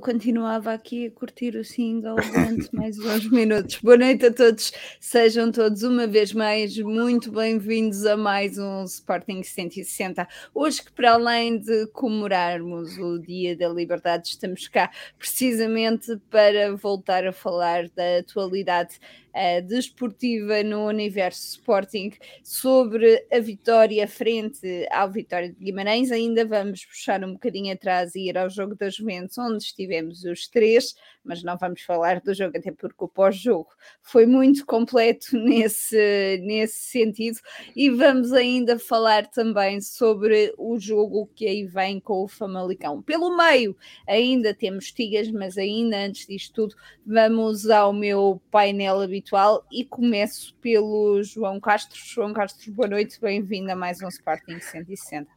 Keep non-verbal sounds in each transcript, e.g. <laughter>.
eu continuava aqui a curtir o single durante <laughs> mais uns minutos. Boa noite a todos, sejam todos uma vez mais muito bem-vindos a mais um Sporting 160. Hoje, que para além de comemorarmos o Dia da Liberdade, estamos cá precisamente para voltar a falar da atualidade uh, desportiva no universo Sporting sobre a vitória frente ao Vitória de Guimarães. Ainda vamos puxar um bocadinho atrás e ir ao jogo das Juventus, onde estivemos os três, mas não vamos falar do jogo, até porque o pós-jogo foi muito completo <laughs> nesse, nesse sentido. E vamos ainda falar também sobre o jogo que aí vem com o Famalicão. Pelo meio, ainda temos Tigas, mas ainda antes disto tudo, vamos ao meu painel habitual e começo pelo João Castro. João Castro, boa noite, bem-vindo a mais um Sporting 160.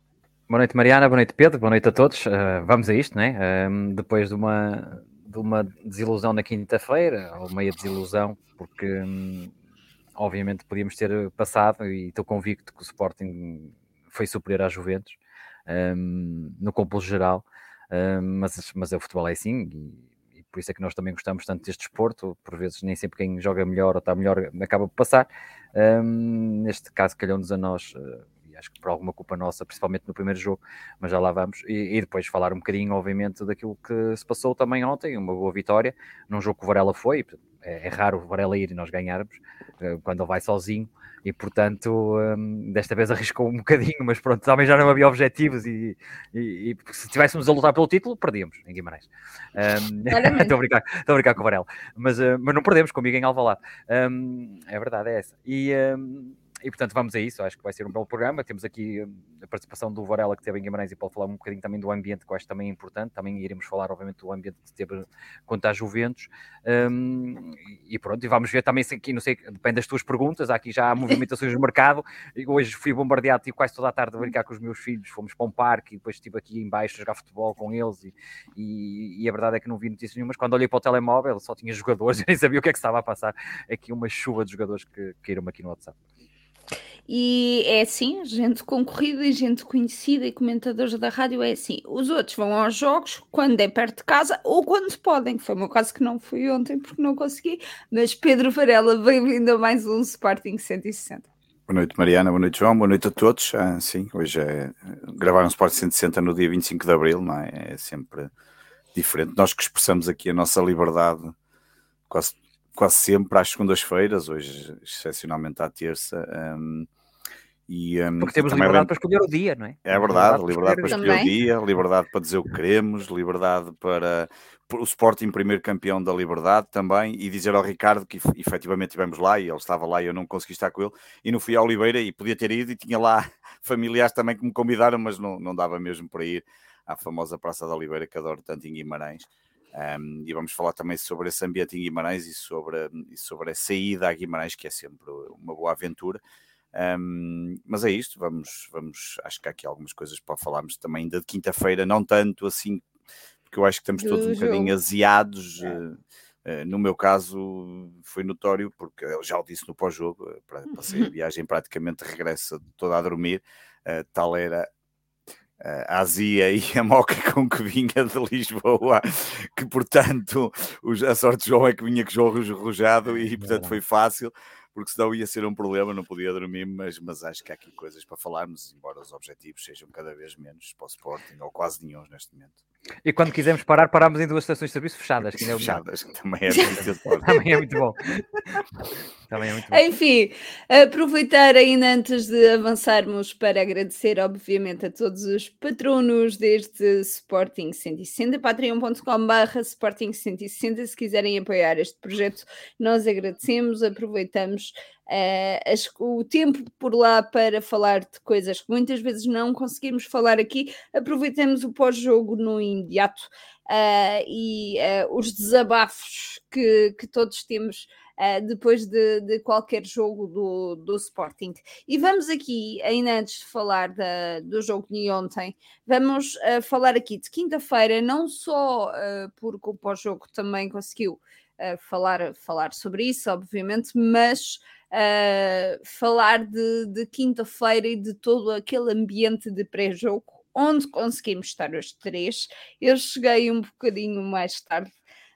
Boa noite, Mariana. Boa noite, Pedro. Boa noite a todos. Uh, vamos a isto, né? Uh, depois de uma, de uma desilusão na quinta-feira, ou meia desilusão, porque um, obviamente podíamos ter passado e estou convicto que o Sporting foi superior à Juventus um, no compulso geral, um, mas, mas o futebol é assim e, por isso é que nós também gostamos tanto deste desporto. Por vezes, nem sempre quem joga melhor ou está melhor acaba por passar. neste caso, calhou-nos a nós. Uh, acho que por alguma culpa nossa, principalmente no primeiro jogo, mas já lá vamos. E, e, depois falar um bocadinho, obviamente, daquilo que se passou também ontem, uma boa vitória, num jogo que o Varela foi, é, é raro o Varela ir e nós ganharmos, eh, quando ele vai sozinho, e portanto, um, desta vez <laughs> arriscou um bocadinho, mas pronto, também já não havia objetivos e, e, e se estivéssemos a lutar pelo título, perdíamos em Guimarães. <laughs> Um, estou, a brincar, estou a brincar com o Varela, mas, uh, mas não perdemos comigo em Alvalade. Um, é verdade, é essa. E, e portanto vamos a isso, acho que vai ser um belo programa. Temos aqui hum, a participação do Varela que teve em Guimarães e pode falar um bocadinho também do ambiente, que eu acho também importante. Também iremos falar, obviamente, do ambiente que teve quanto à Juventus. Um, e pronto, e vamos ver também se aqui, não sei, depende das tuas perguntas. Aqui já há movimentações no mercado. Hoje fui bombardeado, tive quase toda a tarde a brincar com os meus filhos. Fomos para um parque e depois estive aqui embaixo a jogar futebol com eles. E, e, e a verdade é que não vi notícias nenhumas. Quando olhei para o telemóvel, só tinha jogadores, <laughs> nem sabia o que é que estava a passar. Aqui uma chuva de jogadores que caíram aqui no WhatsApp. E é assim, gente concorrida e gente conhecida e comentadores da rádio é assim. Os outros vão aos jogos quando é perto de casa ou quando podem. Foi o meu caso que não fui ontem porque não consegui. Mas Pedro Varela, bem-vindo a mais um Sporting 160. Boa noite, Mariana. Boa noite, João. Boa noite a todos. Ah, sim, hoje é gravar um Sporting 160 no dia 25 de Abril, não é? É sempre diferente. Nós que expressamos aqui a nossa liberdade quase quase sempre às segundas-feiras, hoje excepcionalmente à terça. Um, e, um, Porque temos liberdade bem... para escolher o dia, não é? É verdade, liberdade, para escolher, o dia, liberdade para dizer o que queremos, liberdade para o Sporting primeiro campeão da liberdade também, e dizer ao Ricardo que efetivamente estivemos lá e ele estava lá e eu não consegui estar com ele, e não fui a Oliveira e podia ter ido e tinha lá <laughs> familiares também que me convidaram, mas não, não dava mesmo para ir à famosa Praça da Oliveira que adoro tanto em Guimarães. Um, e vamos falar também sobre esse ambiente em Guimarães e sobre, e sobre a saída a Guimarães, que é sempre uma boa aventura. Um, mas é isto, vamos, vamos, acho que há aqui algumas coisas para falarmos também ainda de quinta-feira, não tanto assim, porque eu acho que estamos todos um bocadinho aziados. É. Uh, no meu caso foi notório, porque eu já o disse no pós-jogo, eh, passei a viagem praticamente regressa toda a dormir, uh, tal era a azia e a moca <laughs> com que vinha de Lisboa, que portanto a sorte de João é que vinha com João Rojado e portanto foi fácil, porque senão ia ser um problema, não podia dormir, mas, mas acho que há aqui coisas para falarmos, embora os objetivos sejam cada vez menos para o Sporting, ou quase nenhum neste momento. E quando quisermos parar, paramos em duas estações de serviço fechadas. Que é fechadas, também é muito <laughs> Também é muito bom. também é muito bom. Enfim, aproveitar ainda antes de avançarmos para agradecer, obviamente, a todos os patronos deste Sporting 160, patreon.com.br Sporting 160. Se quiserem apoiar este projeto, nós agradecemos, aproveitamos uh, o tempo por lá para falar de coisas que muitas vezes não conseguimos falar aqui, aproveitemos o pós-jogo no imediato uh, e uh, os desabafos que, que todos temos. Depois de, de, qualquer jogo do, do Sporting. E vamos aqui, ainda antes de falar da, do jogo de ontem, vamos falar aqui de quinta-feira, não só porque o pós-jogo também conseguiu falar, falar sobre isso, obviamente, mas uh, falar de, de quinta-feira e de todo aquele ambiente de pré-jogo onde conseguimos estar os três. Eu cheguei um bocadinho mais tarde,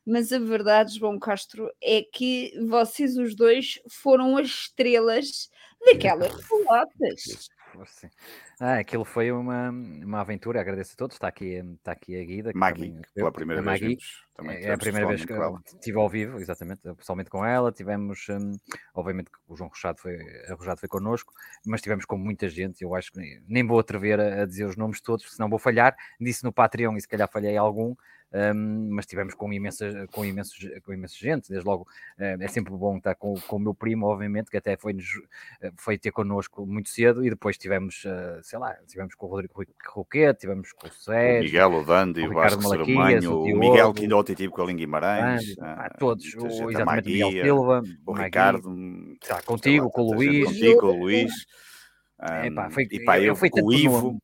mas a verdade, João Castro, é que vocês os dois foram as estrelas daquelas <laughs> pelotas. Ah, aquilo foi uma, uma aventura, agradeço a todos. Está aqui, está aqui a Guida. Magui, também, pela primeira vez. Magui, também é a primeira vez que estive ao vivo, exatamente, pessoalmente com ela. Tivemos, um, obviamente, o João Rochado foi, a Rochado foi connosco, mas tivemos com muita gente. Eu acho que nem vou atrever a, a dizer os nomes todos, senão vou falhar. Disse no Patreon e se calhar falhei algum um, mas tivemos com imensa, com, imensos, com imensa gente, desde logo uh, é sempre bom estar com, com o meu primo, obviamente, que até foi, uh, foi ter connosco muito cedo, e depois tivemos, uh, sei lá, tivemos com o Rodrigo Roquete, tivemos com o Sérgio, o Miguel, o Dandi, o, o Vasco Malaquias, o, o Miguel, que ainda ontem tive com a Lingue Guimarães, ah, todos, o, exatamente, Miguel Silva, o Ricardo, tá, contigo, lá, com o Luís, contigo, com o Luís, um, foi, e pá, eu, eu com o Ivo,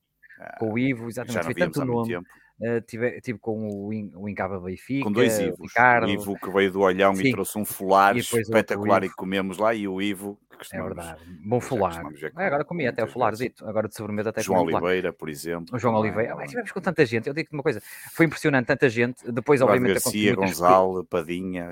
com o Ivo, exatamente, foi tanto nome. Tempo. Uh, tive, tive com o, In, o Incaba Benfica, com dois Ivos. Ricardo, o Ivo que veio do Olhão Sim. e trouxe um folar espetacular e comemos lá, e o Ivo é verdade, bom folar. É, agora comi até o folar dito, agora de sobremesa até João Oliveira, por exemplo. O João Oliveira, mas tivemos com tanta gente, eu digo-te uma coisa, foi impressionante tanta gente, depois obviamente... Garcia, Gonçalo, Padinha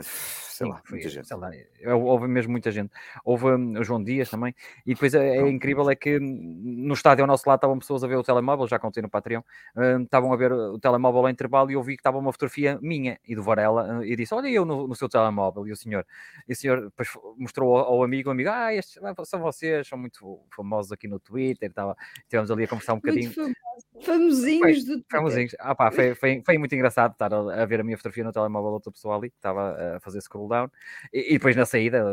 sei lá, foi, muita gente. Sei lá, houve mesmo muita gente. Houve um, o João Dias também. E depois é, é, incrível é que no estádio ao nosso lado estavam pessoas a ver o telemóvel, já contei no Patreon, um, estavam a ver o telemóvel ao intervalo e eu vi que estava uma fotografia minha e do Varela uh, e disse, olha eu no, no, seu telemóvel. E o senhor, e o senhor depois mostrou ao, ao amigo, o amigo, ah, estes são vocês, são muito famosos aqui no Twitter, estava, estivemos ali a conversar um bocadinho. Famosinhos do Famosinhos. Ah, pá, foi, foi, foi, muito engraçado estar a, a, ver a minha fotografia no telemóvel outra pessoa ali, que estava a fazer scroll down. E, e, depois na saída,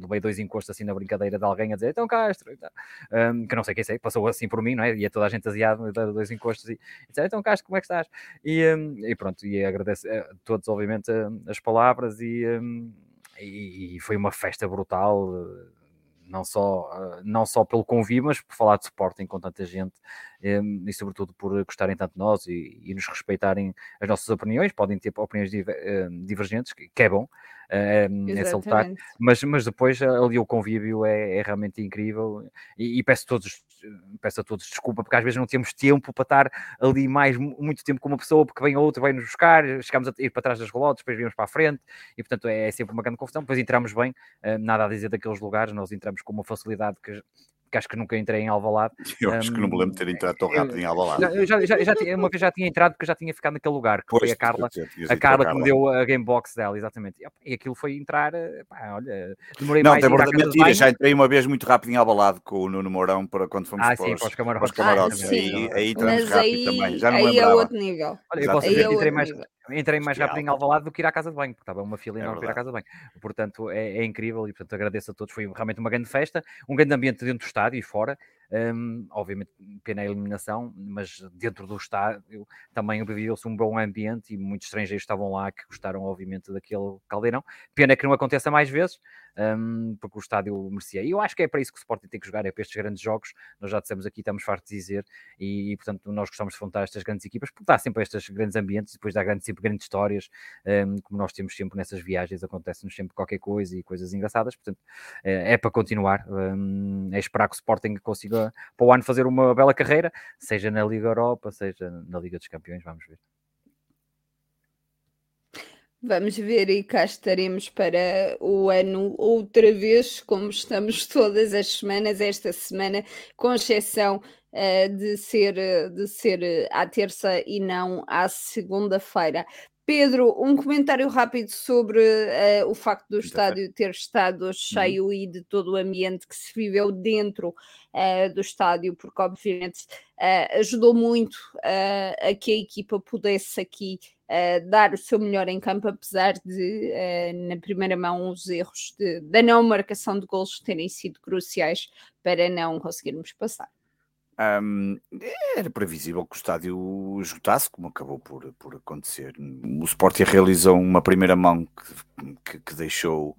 levei dois encostos assim na brincadeira de alguém a dizer, então Castro, então, um, que não sei quem sei, passou assim por mim, não é? E toda a gente aziado, dois encostos e, e disse, então Castro, como é que estás? E, um, e pronto, e agradeço a todos, obviamente, as palavras e, um, e, e foi uma festa brutal não só, uh, não só pelo convívio, mas por falar de Sporting com tanta gente um, e sobretudo por gostarem tanto de nós e, e, nos respeitarem as nossas opiniões, podem ter opiniões uh, divergentes, que, é bom, é salutar, mas, mas depois ali o convívio é, é realmente incrível e, e, peço, todos, peço a todos desculpa, porque às vezes não temos tempo para estar ali mais muito tempo com uma pessoa, porque vem outro, vem nos buscar, chegamos a ir para trás das relotes, depois viemos para a frente e portanto é, é sempre uma grande confusão, depois entramos bem, nada a dizer daqueles lugares, nós entramos com uma facilidade que que acho que nunca entrei em Alvalade. <laughs> Eu acho um, que não me lembro de ter entrado tão rápido em Alvalade. Eu já, já, já, uma vez já tinha entrado porque já tinha ficado naquele lugar, que pois, foi a Carla, a Carla que me deu a gamebox dela, exatamente. E aquilo foi entrar, eh, pá, olha, demorei não, mais. Não, mentira, já entrei uma vez muito rápido em Alvalade com o Nuno Mourão para quando fomos ah, para, sim, os, para os camarotes. Para os camarotes. Ah, aí, aí entramos rápido aí, também, já não aí lembrava. é outro nível. Olha, eu posso dizer que entrei mais, entrei mais rápido em Alvalade do que ir à casa de banho, porque estava uma fila é enorme é para ir à casa de banho. Portanto, é, é, incrível e portanto agradeço a todos. Foi realmente uma grande festa, um grande ambiente dentro do estádio e fora. Um, obviamente, pena a eliminação, mas dentro do estádio também viveu-se um bom ambiente e muitos estrangeiros estavam lá que gostaram, obviamente, daquele caldeirão. Pena que não aconteça mais vezes, um, porque o estádio merecia. E eu acho que é para isso que o Sporting tem que jogar, é para estes grandes jogos. Nós já dissemos aqui, estamos fartos de dizer, e, e portanto nós gostamos de montar estas grandes equipas, porque dá sempre estes grandes ambientes, depois dá grandes, sempre grandes histórias, um, como nós temos sempre nessas viagens, acontece-nos sempre qualquer coisa e coisas engraçadas, portanto é, é para continuar, um, é esperar que o Sporting consiga para o ano fazer uma bela carreira, seja na Liga Europa, seja na Liga dos Campeões, vamos ver. Vamos ver e cá estaremos para o ano outra vez, como estamos <laughs> todas as semanas, esta semana, com exceção uh, de, ser, de ser à terça e não à segunda-feira. Pedro, um comentário rápido sobre uh, o facto do estádio ter estado uhum. cheio uhum. e de todo o ambiente que se viveu dentro uh, do estádio, porque obviamente uh, ajudou muito a que a equipa pudesse aqui dar o seu melhor em campo, apesar de, na primeira mão, os erros de, da não marcação de gols terem sido cruciais para não conseguirmos passar. Um, era previsível que o estádio esgotasse, como acabou por, por acontecer. O Sporting realizou uma primeira mão que, que, que deixou.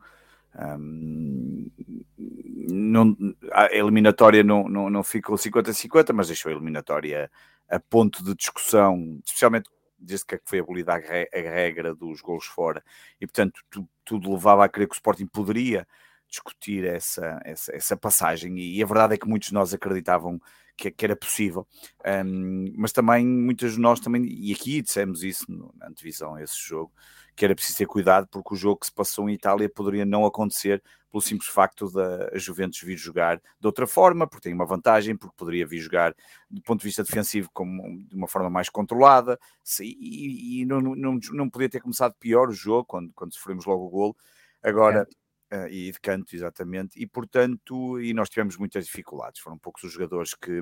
Um, não, a eliminatória não, não, não ficou 50-50, mas deixou a eliminatória a ponto de discussão, especialmente desde que foi abolida a, regra dos gols fora, e portanto tudo levava a crer que o Sporting poderia discutir essa, essa, essa passagem, e a verdade é que muitos de nós acreditavam que, que era possível. Um, mas também, muitas de nós também, e aqui dissemos isso na antevisão, esse jogo, que era preciso ter cuidado porque o jogo que se passou em Itália poderia não acontecer pelo simples facto da Juventus vir jogar de outra forma, porque tem uma vantagem, porque poderia vir jogar do ponto de vista defensivo como, de uma forma mais controlada, e, e não, não, não podia ter começado pior o jogo quando, quando sofremos logo o golo. Agora, Uh, e de canto, exatamente, e portanto, e nós tivemos muitas dificuldades, foram poucos os jogadores que,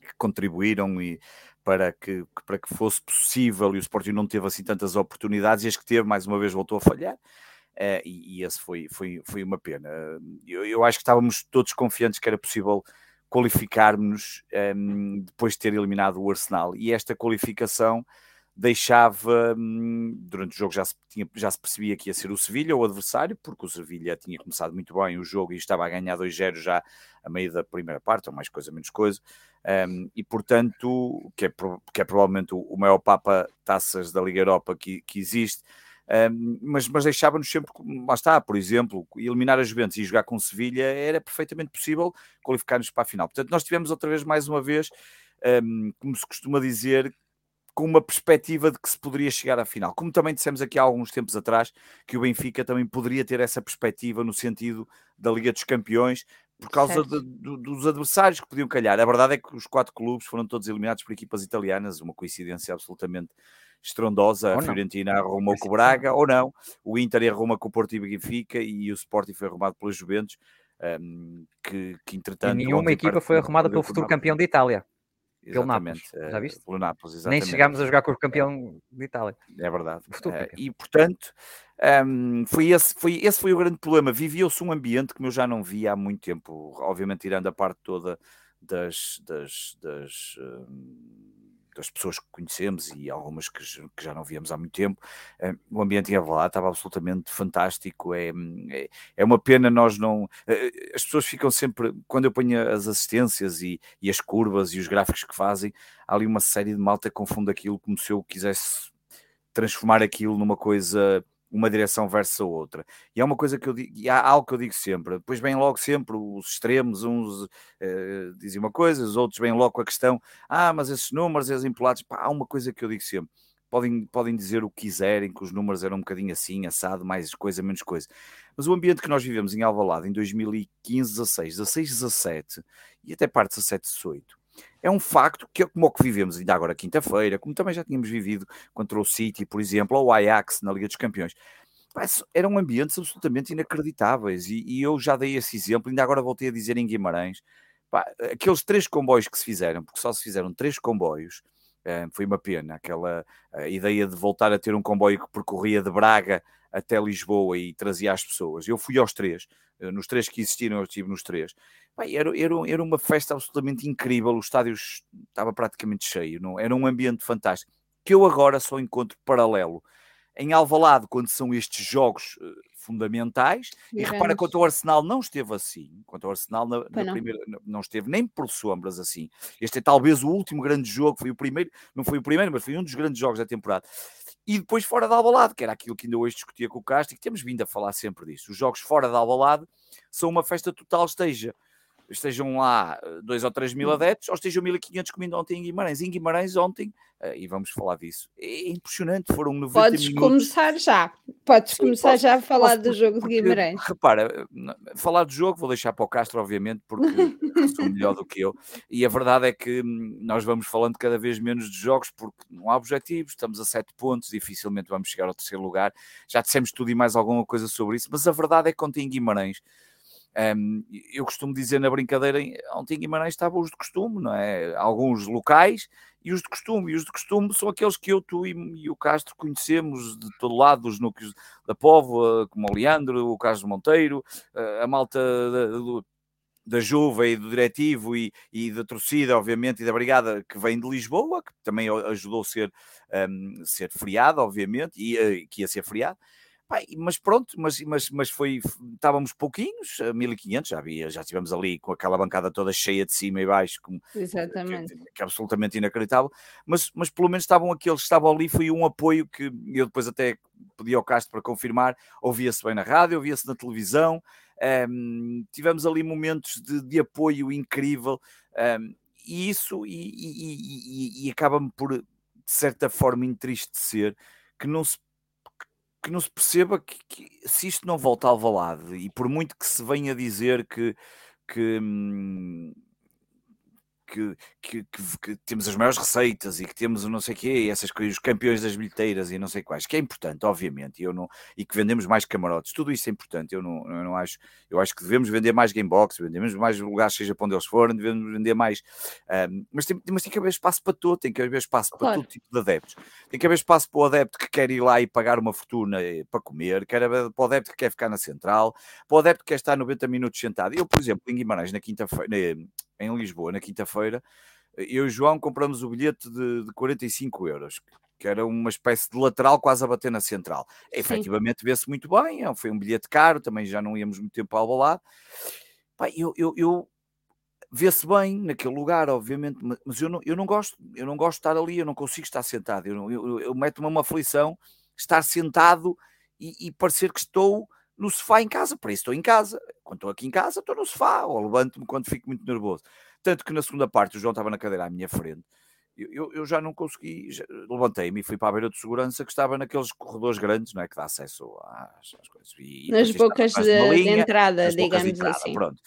que contribuíram e para que, para que fosse possível, e o Sporting não teve assim tantas oportunidades, e as que teve, mais uma vez, voltou a falhar, uh, e, e, esse foi, foi, foi uma pena. Eu, eu, acho que estávamos todos confiantes que era possível qualificarmos um, ehm, depois de ter eliminado o Arsenal, e esta qualificação deixava, hum, durante o jogo já se, tinha, já se percebia que ia ser o Sevilha o adversário, porque o Sevilha tinha começado muito bem o jogo e estava a ganhar 2-0 já a meio da primeira parte, ou mais coisa, menos coisa, um, e portanto, que é, que é provavelmente o, maior Papa Taças da Liga Europa que, que existe, um, mas, mas deixava-nos sempre, lá está, por exemplo, eliminar a Juventus e jogar com Sevilha era perfeitamente possível qualificar-nos para a final. Portanto, nós tivemos outra vez, mais uma vez, um, como se costuma dizer, com uma perspectiva de que se poderia chegar à final. Como também dissemos aqui há alguns tempos atrás, que o Benfica também poderia ter essa perspectiva no sentido da Liga dos Campeões, por causa de, de, dos adversários que podiam calhar. A verdade é que os quatro clubes foram todos eliminados por equipas italianas, uma coincidência absolutamente estrondosa. a Fiorentina arrumou com o Braga, ou não. O Inter arruma com o Porto e Benfica e o Sporting foi arrumado pelos Juventus, um, que, que entretanto... E nenhuma equipa foi arrumada pelo futuro campeão de Itália. Pelo Nápoles, já viste? Pelo Nápoles, exatamente. Nem chegámos a jogar com o campeão de Itália. É verdade. Uh, e portanto, um, foi esse, foi, esse foi o grande problema. Vivia-se um ambiente que eu já não via há muito tempo, obviamente tirando a parte toda das, das, das das pessoas que conhecemos e algumas que, que já não víamos há muito tempo, uh, o ambiente em Avalado estava absolutamente fantástico. É, é, é, uma pena nós não. Uh, as pessoas ficam sempre, quando eu ponho as assistências e, e, as curvas e os gráficos que fazem, há ali uma série de malta que confunde aquilo como se eu quisesse transformar aquilo numa coisa uma direção versus a outra. E é uma coisa que eu digo, e há algo que eu digo sempre, depois vem logo sempre os extremos, uns uh, dizem uma coisa, os outros vêm logo com a questão, ah, mas esses números, esses impulados, pá, há uma coisa que eu digo sempre, podem, podem dizer o que quiserem, que os números eram um bocadinho assim, assado, mais coisa, menos coisa. Mas o ambiente que nós vivemos em Alvalade em 2015, 16, 16, 17 e até parte 17, 18, é um facto que como o que vivemos ainda agora quinta-feira, como também já tínhamos vivido contra o City, por exemplo, ou o Ajax na Liga dos Campeões. Eram ambientes absolutamente inacreditáveis e, e, eu já dei esse exemplo, ainda agora voltei a dizer em Guimarães, pá, aqueles três comboios que se fizeram, porque só se fizeram três comboios, é, foi uma pena, aquela ideia de voltar a ter um comboio que percorria de Braga até Lisboa e trazia as pessoas. Eu fui aos três, eh, nos três que existiram, eu estive nos três. Era, era, era uma festa absolutamente incrível, o estádio estava praticamente cheio, não? era um ambiente fantástico, que eu agora só encontro paralelo em Alvalade, quando são estes jogos uh, fundamentais, e, e repara quanto o Arsenal não esteve assim, quanto o Arsenal na, na não. primeira não esteve nem por sombras assim. Este é talvez o último grande jogo, foi o primeiro, não foi o primeiro, mas foi um dos grandes jogos da temporada. E depois fora de Alvalade, que era aquilo que ainda hoje discutia com o Castro, e que temos vindo a falar sempre disso. Os jogos fora de Alvalade são uma festa total, esteja estejam lá 2 eh, ou 3 mil hum. adeptos, ou estejam 1500 comendo ontem em Guimarães. Em Guimarães ontem, uh, e vamos falar disso, é impressionante, foram 90 Podes minutos. começar já, podes Sim, começar posso, já a falar do jogo porque, de Guimarães. Repara, falar do jogo vou deixar para o Castro, obviamente, porque sou melhor do que eu, e a verdade é que hum, nós vamos falando cada vez menos de jogos, porque não há objetivos, estamos a 7 pontos, dificilmente vamos chegar ao terceiro lugar, já dissemos tudo e mais alguma coisa sobre isso, mas a verdade é que ontem em Guimarães um, eu costumo dizer na brincadeira, ontem em Guimarães estavam os de costume, não é? Alguns locais e os de costume. E os de costume são aqueles que eu, tu e, e o Castro conhecemos de todo lado, dos núcleos da Póvoa, como o Leandro, o Carlos Monteiro, a malta da, da Juva e do Diretivo e, e, da torcida, obviamente, e da Brigada que vem de Lisboa, que também ajudou a ser, um, ser feriado, obviamente, e uh, que ia ser feriado mas pronto, mas, mas, mas foi, estávamos pouquinhos, 1500, já havia, já estivemos ali com aquela bancada toda cheia de cima e baixo, como, Exatamente. Que, que, é absolutamente inacreditável, mas, mas pelo menos estavam aqueles que estavam ali, foi um apoio que eu depois até pedi ao Castro para confirmar, ouvia-se bem na rádio, ouvia-se na televisão, um, tivemos ali momentos de, de apoio incrível, um, e isso e, e, e, e acaba-me por, de certa forma, entristecer que não se que não se perceba que, que, se isto não volta ao Alvalade e por muito que se venha dizer que, que, hum, que, que, que, que, temos as maiores receitas e que temos não sei o quê, essas coisas, os campeões das bilheteiras e não sei quais, que é importante, obviamente, eu não, e que vendemos mais camarotes, tudo isso é importante, eu não, eu não acho, eu acho que devemos vender mais gamebox, vendemos mais lugares, seja para onde eles forem, devemos vender mais, um, mas, tem, mas tem que haver espaço para todo, tem que haver espaço para claro. todo tipo de adeptos, tem que haver espaço para o adepto que quer ir lá e pagar uma fortuna eh, para comer, quer para o adepto que quer ficar na central, para o adepto que quer estar 90 minutos sentado, eu, por exemplo, em Guimarães, na quinta-feira, em Lisboa, na quinta-feira, eu e o João compramos o bilhete de, de 45 euros, que era uma espécie de lateral quase a bater na central. Sim. Efetivamente vê-se muito bem, é foi um bilhete caro, também já não íamos muito tempo ao balado. Eu, eu, eu vê-se bem naquele lugar, obviamente, mas eu não, eu não gosto, eu não gosto de estar ali, eu não consigo estar sentado, eu, eu, eu meto-me uma aflição estar sentado e, e parecer que estou no sofá em casa, para isso estou em casa. Quando estou aqui em casa, estou no sofá, ou levanto-me quando fico muito nervoso. Tanto que na segunda parte o João estava na cadeira à minha frente eu, eu já não consegui, levantei-me e fui para a beira de segurança que estava naqueles corredores grandes, não é? Que dá acesso às, às coisas. E, nas bocas de, linha, de, entrada, digamos de entrada, assim. Pronto.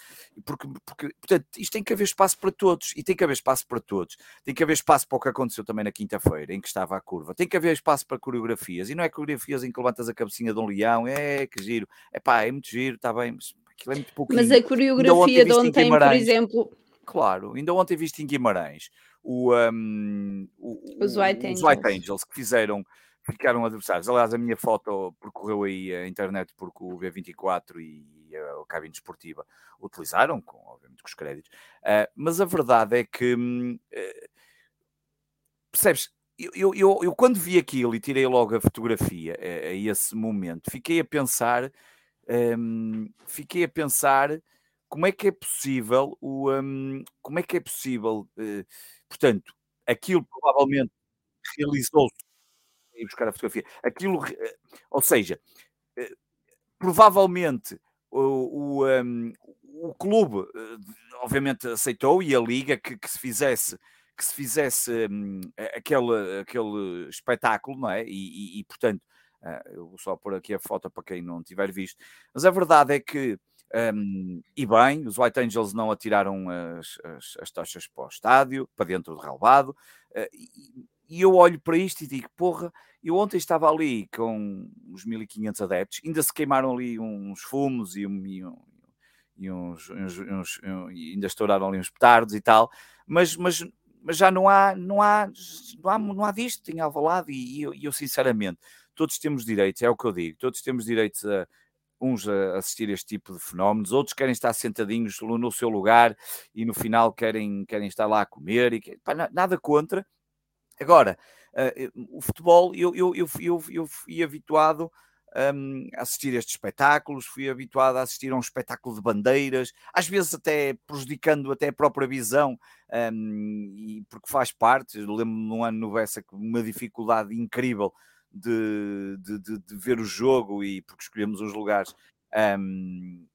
Porque, porque, portanto, isto tem que haver espaço para todos, e tem que haver espaço para todos. Tem que haver espaço para o que aconteceu também na quinta-feira, em que estava a curva. Tem que haver espaço para coreografias, e não é coreografias em que levantas a cabecinha de um leão, é que giro, é pá, é muito giro, está bem, mas aquilo é muito pouquinho. Mas a coreografia de ontem, por exemplo... Claro, ainda ontem viste em Guimarães o, um, o, os, White os, White Angels que fizeram, ficaram adversários. Aliás, a minha foto percorreu aí a internet porque o V24 e a cabine desportiva utilizaram, com, obviamente com os créditos. Uh, mas a verdade é que uh, percebes? Eu, eu, eu, eu, quando vi aquilo e tirei logo a fotografia a, a esse momento, fiquei a pensar, um, fiquei a pensar como é que é possível o um, como é que é possível uh, Portanto, aquilo provavelmente realizou-se. E buscar a fotografia. Aquilo, eh, ou seja, eh, provavelmente o, o, um, o clube, eh, obviamente, aceitou e a liga que, que se fizesse que se fizesse um, aquele, aquele espetáculo, não é? E, e, e portanto, uh, eu vou só pôr aqui a foto para quem não tiver visto, mas a verdade é que um, e bem, os White Angels não atiraram as, as, as tochas para o estádio, para dentro do relvado. Uh, e, e, eu olho para isto e digo: porra, eu ontem estava ali com uns 1500 adeptos, ainda se queimaram ali uns fumos e, um, e, um, e uns, uns, uns, ainda estouraram ali uns petardos e tal, mas, mas, mas já não há, não há, não há, não há disto em Alvalade e, e eu, eu sinceramente todos temos direitos, é o que eu digo, todos temos direitos a, uns a assistir este tipo de fenómenos, outros querem estar sentadinhos no seu lugar e no final querem, querem estar lá a comer, e pá, nada contra. Agora, uh, o futebol, eu, eu, eu, eu, eu fui habituado um, a assistir a estes espetáculos, fui habituado a assistir a um espetáculo de bandeiras, às vezes até prejudicando até a própria visão, um, e porque faz parte, lembro-me num ano no Bessa uma dificuldade incrível de, de, de, de, ver o jogo e porque escolhemos uns lugares um,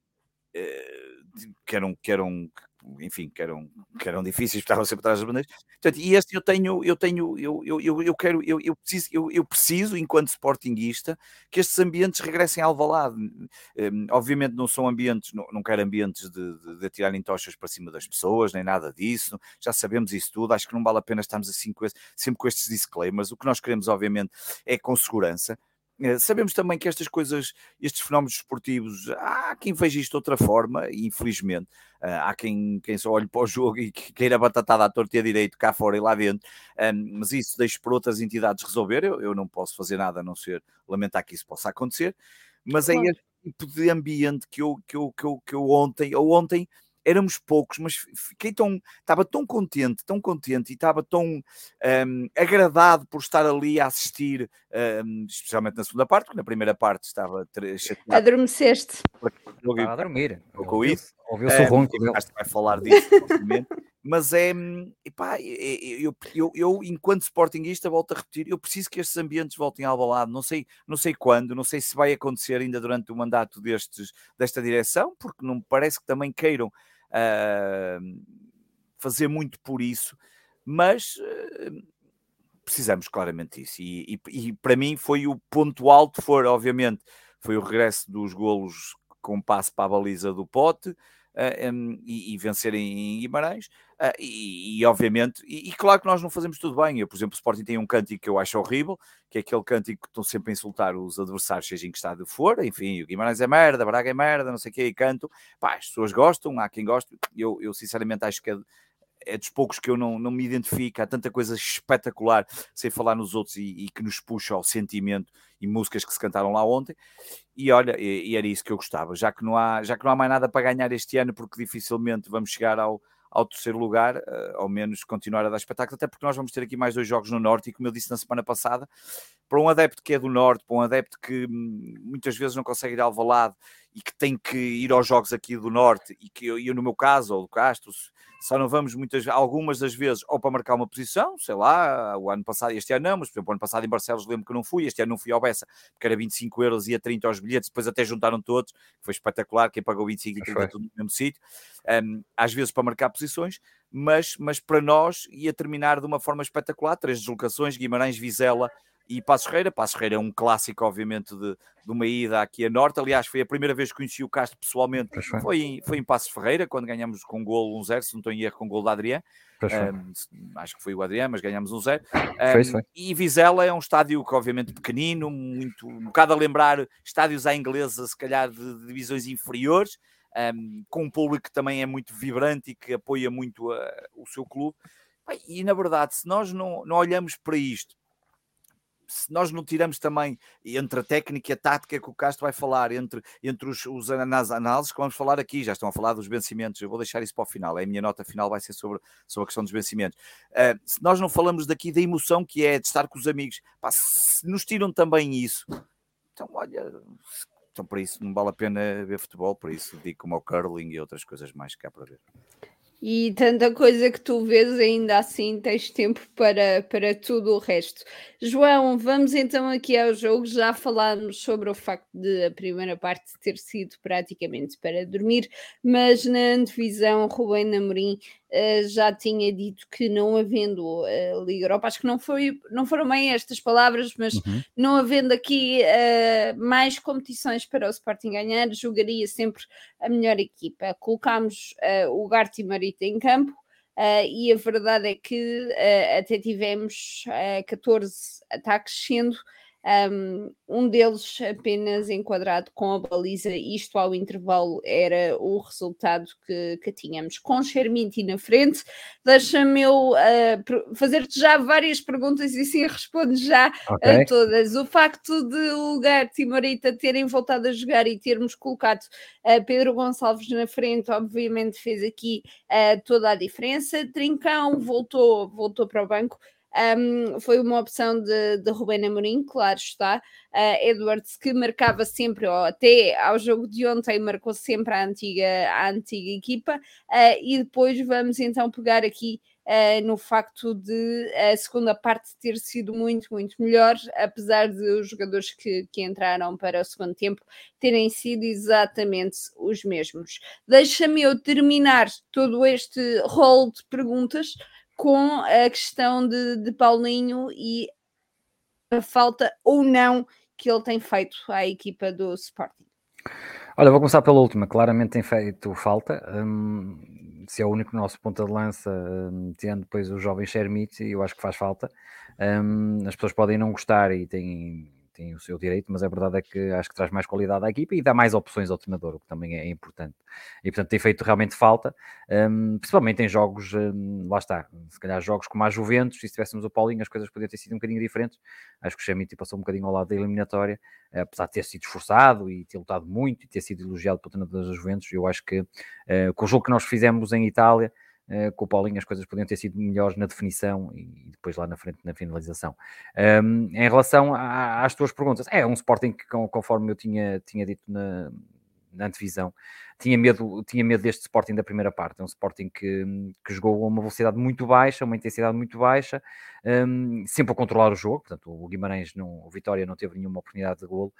eh, que eram, que eram enfim, que eram, que eram difíceis, estavam sempre atrás das bandeiras. Portanto, e este eu tenho, eu tenho, eu, eu, eu, eu quero, eu, eu, preciso, eu, eu preciso, enquanto sportinguista, que estes ambientes regressem ao Alvalade. Um, obviamente não são ambientes, não, não quero ambientes de, de, de atirarem tochas para cima das pessoas, nem nada disso, já sabemos isso tudo, acho que não vale a pena estarmos assim com esse, sempre com estes disclaimers. O que nós queremos, obviamente, é com segurança. Eh, sabemos também que estas coisas, estes fenómenos esportivos, há quem veja isto de outra forma, infelizmente. Eh, há quem, quem só olhe para o jogo e queira batatada à torta e a direito cá fora e lá dentro, mas isso deixo para outras entidades resolver. Eu, eu não posso fazer nada a não ser lamentar que isso possa acontecer, mas é claro. é este tipo de ambiente que eu, que eu, que eu, que eu ontem, ou ontem, éramos poucos, mas fiquei tão, estava tão contente, tão contente e estava tão um, agradado por estar ali a assistir, um, especialmente na segunda parte, porque na primeira parte estava chateado. Adormeceste. Estava a dormir. Com isso. Ouviu-se o ronco. Acho que vai falar disso, mas é, epá, eu, eu, eu, enquanto sportingista, volto a repetir, eu preciso que estes ambientes voltem ao balado, não sei, não sei quando, não sei se vai acontecer ainda durante o mandato destes, desta direção, porque não me parece que também queiram fazer muito por isso, mas uh, precisamos claramente disso, e, e, e, para mim foi o ponto alto, foi obviamente, foi o regresso dos golos com passe para a baliza do pote, uh, um, e, e vencerem em Guimarães. Uh, e, e, obviamente, e, e, claro que nós não fazemos tudo bem. Eu, por exemplo, o Sporting tem um cântico que eu acho horrível, que é aquele cântico que estão sempre a insultar os adversários, seja em que estado for. Enfim, o Guimarães é merda, Braga é merda, não sei o que, e canto. Pá, as pessoas gostam, há quem goste. Eu, eu sinceramente acho que é, é dos poucos que eu não, não me identifico. Há tanta coisa espetacular, sem falar nos outros, e, e, que nos puxa ao sentimento e músicas que se cantaram lá ontem. E olha, e, e, era isso que eu gostava, já que, não há, já que não há mais nada para ganhar este ano, porque dificilmente vamos chegar ao, ao terceiro lugar, uh, ao menos continuar a dar espetáculo, até porque nós vamos ter aqui mais dois jogos no Norte, e como eu disse na semana passada, para um adepto que é do Norte, para um adepto que hum, muitas vezes não consegue ir ao Valado e que tem que ir aos jogos aqui do Norte, e que eu, eu no meu caso, ou do Castro, só não vamos muitas, algumas das vezes, ou para marcar uma posição, sei lá, o ano passado, este ano não, mas por exemplo, o ano passado em Barcelos lembro que não fui, este ano não fui ao Bessa, porque era 25 euros e a 30 aos bilhetes, depois até juntaram todos, foi espetacular, quem pagou 25 e 30 tudo no mesmo sítio, um, às vezes para marcar posições, mas, mas para nós ia terminar de uma forma espetacular, três deslocações, Guimarães, Vizela, e Passos Ferreira. Passos Ferreira é um clássico, obviamente, de, de uma ida aqui a Norte. Aliás, foi a primeira vez que conheci o Castro pessoalmente. Foi em, foi em Passos Ferreira, quando ganhamos com um gol 1-0, se não estou em erro, com o gol da Adriano. Um, acho que foi o Adriano, mas ganhamos um 0 um, E Vizela é um estádio que, obviamente, pequenino, muito, um bocado a lembrar estádios à inglesa, se calhar de, divisões inferiores. Um, com um público que também é muito vibrante e que apoia muito a, o seu clube. E na verdade, se nós não, não olhamos para isto se nós não tiramos também entre a técnica e a tática que o Castro vai falar, entre, entre os, os análises que vamos falar aqui, já estão a falar dos vencimentos, eu vou deixar isso para o final, a minha nota final vai ser sobre, sobre a questão dos vencimentos. Uh, se nós não falamos daqui da emoção que é de estar com os amigos, pá, se nos tiram também isso, então olha, então para isso não vale a pena ver futebol, por isso digo como ao curling e outras coisas mais que há para ver e tanta coisa que tu vês, ainda assim tens tempo para, para tudo o resto. João, vamos então aqui ao jogo. Já falámos sobre o facto de a primeira parte ter sido praticamente para dormir, mas na antevisão, Rubem Namorim uh, já tinha dito que não havendo uh, Liga Europa, acho que não, foi, não foram bem estas palavras, mas uhum. não havendo aqui uh, mais competições para o Sporting ganhar, jogaria sempre a melhor equipa. Colocámos o Garti Marita em campo. Uh, e a verdade é que uh, até tivemos uh, 14 ataques, sendo um deles apenas enquadrado com a baliza, isto ao intervalo era o resultado que, que tínhamos. Com Sherminti na frente, deixa-me eu uh, fazer-te já várias perguntas e sim respondo já okay. a todas. O facto de o lugar Timorita terem voltado a jogar e termos colocado uh, Pedro Gonçalves na frente, obviamente fez aqui uh, toda a diferença. Trincão voltou, voltou para o banco um, foi uma opção de, de Rubén Amorim, claro está. Uh, Edwards que marcava sempre, ou até ao jogo de ontem, marcou sempre a antiga, a antiga equipa. Uh, e depois vamos então pegar aqui Uh, no facto de a segunda parte ter sido muito, muito melhor, apesar de os jogadores que, que entraram para o segundo tempo terem sido exatamente os mesmos. Deixa-me eu terminar todo este rol de perguntas com a questão de, de Paulinho e a falta ou não que ele tem feito à equipa do Sporting. Olha, vou começar pela última. Claramente tem feito falta. Um, se é o único nosso ponta de lança, um, tendo depois o jovem Shermit, eu acho que faz falta. Um, as pessoas podem não gostar e têm tem o seu direito, mas a verdade é que acho que traz mais qualidade à equipa e dá mais opções ao treinador, o que também é importante. E portanto tem feito realmente falta, um, principalmente em jogos, um, lá está, se calhar jogos como a Juventus, e se tivéssemos o Paulinho as coisas poderiam ter sido um bocadinho diferentes. Acho que o Chamiti passou um bocadinho ao lado da eliminatória, apesar de ter sido esforçado e ter lutado muito e ter sido elogiado pelo treinador das Juventus, eu acho que uh, com o jogo que nós fizemos em Itália, Uh, com o Paulinho as coisas podiam ter sido melhores na definição e depois lá na frente na finalização. Um, em relação às tuas perguntas, é um Sporting que, conforme eu tinha, tinha dito na, na antevisão, tinha medo, tinha medo deste Sporting da primeira parte. É um Sporting que, que jogou a uma velocidade muito baixa, uma intensidade muito baixa, um, sempre a controlar o jogo. Portanto, o Guimarães, não, o Vitória não teve nenhuma oportunidade de golo,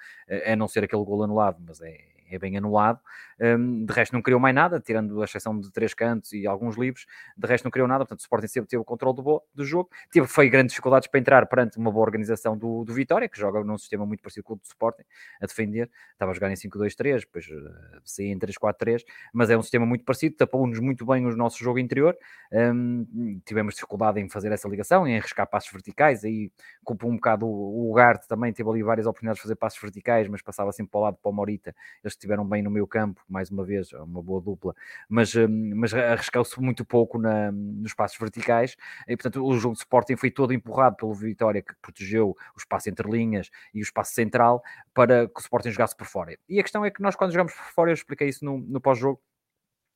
a não ser aquele golo anulado, mas é, é bem anulado. Um, de resto, não criou mais nada, tirando a exceção de três cantos e alguns livros. De resto, não criou nada. Portanto, o Sporting sempre teve o controle do, do jogo. Teve, foi grandes dificuldades para entrar perante uma boa organização do, do Vitória, que joga num sistema muito parecido com o do Sporting, a defender. Estava a jogar em 5-2-3, depois uh, saía em 3-4-3, mas é um sistema muito parecido. Tapou-nos muito bem o nosso jogo interior. Um, tivemos dificuldade em fazer essa ligação, em arriscar passos verticais. Aí culpou um bocado o, o também. Teve ali várias oportunidades de fazer passos verticais, mas passava sempre para o lado para o Morita. Eles estiveram bem no meio campo, mais uma vez, é uma boa dupla, mas, hum, mas arriscou-se muito pouco na, nos passos verticais, e portanto o jogo de Sporting foi todo empurrado pelo Vitória, que protegeu o espaço entre linhas e o espaço central, para que o Sporting jogasse por fora. E a questão é que nós quando jogamos por fora, eu expliquei isso no, no pós-jogo,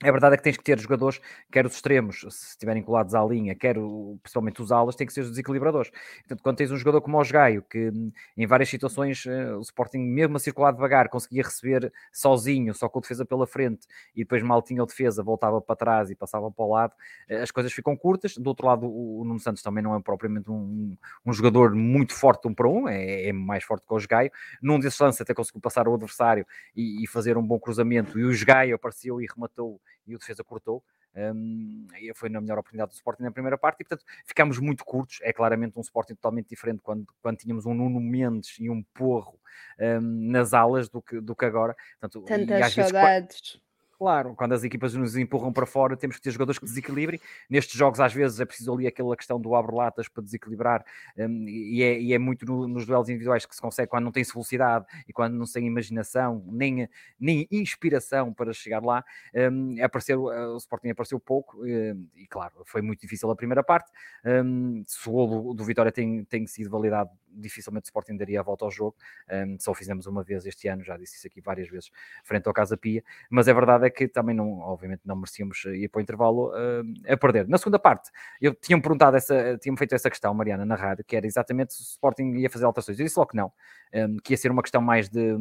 a verdade é que tens que ter jogadores, quer os extremos, se estiverem colados à linha, quer principalmente os alas, têm que ser os desequilibradores. Portanto, quando tens um jogador como o Gaio, que hum, em várias situações eh, o Sporting, mesmo a circular devagar, conseguia receber sozinho, só com a defesa pela frente, e depois mal tinha a defesa, voltava para trás e passava para o lado, eh, as coisas ficam curtas. Do outro lado, o Nuno Santos também não é propriamente um, um jogador muito forte um para um, é, é mais forte que o Gaio. Num desses lances até conseguiu passar o adversário e, e fazer um bom cruzamento, e o Gaio apareceu e rematou e o defesa cortou. Um, foi na melhor oportunidade do Sporting na primeira parte e portanto ficámos muito curtos. É claramente um Sporting totalmente diferente quando, quando tínhamos um Nuno Mendes e um Porro um, nas alas do que, do que agora. Portanto, Tantas saudades. Claro, quando as equipas nos empurram para fora, temos que ter jogadores que desequilibrem. Nestes jogos, às vezes, é preciso ali aquela questão do abre-latas para desequilibrar, um, e, é, e, é, muito no, nos duelos individuais que se consegue quando não tem velocidade e quando não tem imaginação, nem, nem inspiração para chegar lá. Um, apareceu, o Sporting apareceu pouco, um, e claro, foi muito difícil a primeira parte. Um, se o gol do, do Vitória tem, tem sido validado dificilmente o Sporting daria a volta ao jogo. Um, só fizemos uma vez este ano, já disse isso aqui várias vezes, frente ao Casa Pia. Mas a verdade é que também, não, obviamente, não merecíamos ir para o intervalo uh, a perder. Na segunda parte, eu tinha-me perguntado, essa, tinha feito essa questão, Mariana, na rádio, que era exatamente se o Sporting ia fazer alterações. Eu disse logo que não, um, que ia ser uma questão mais de,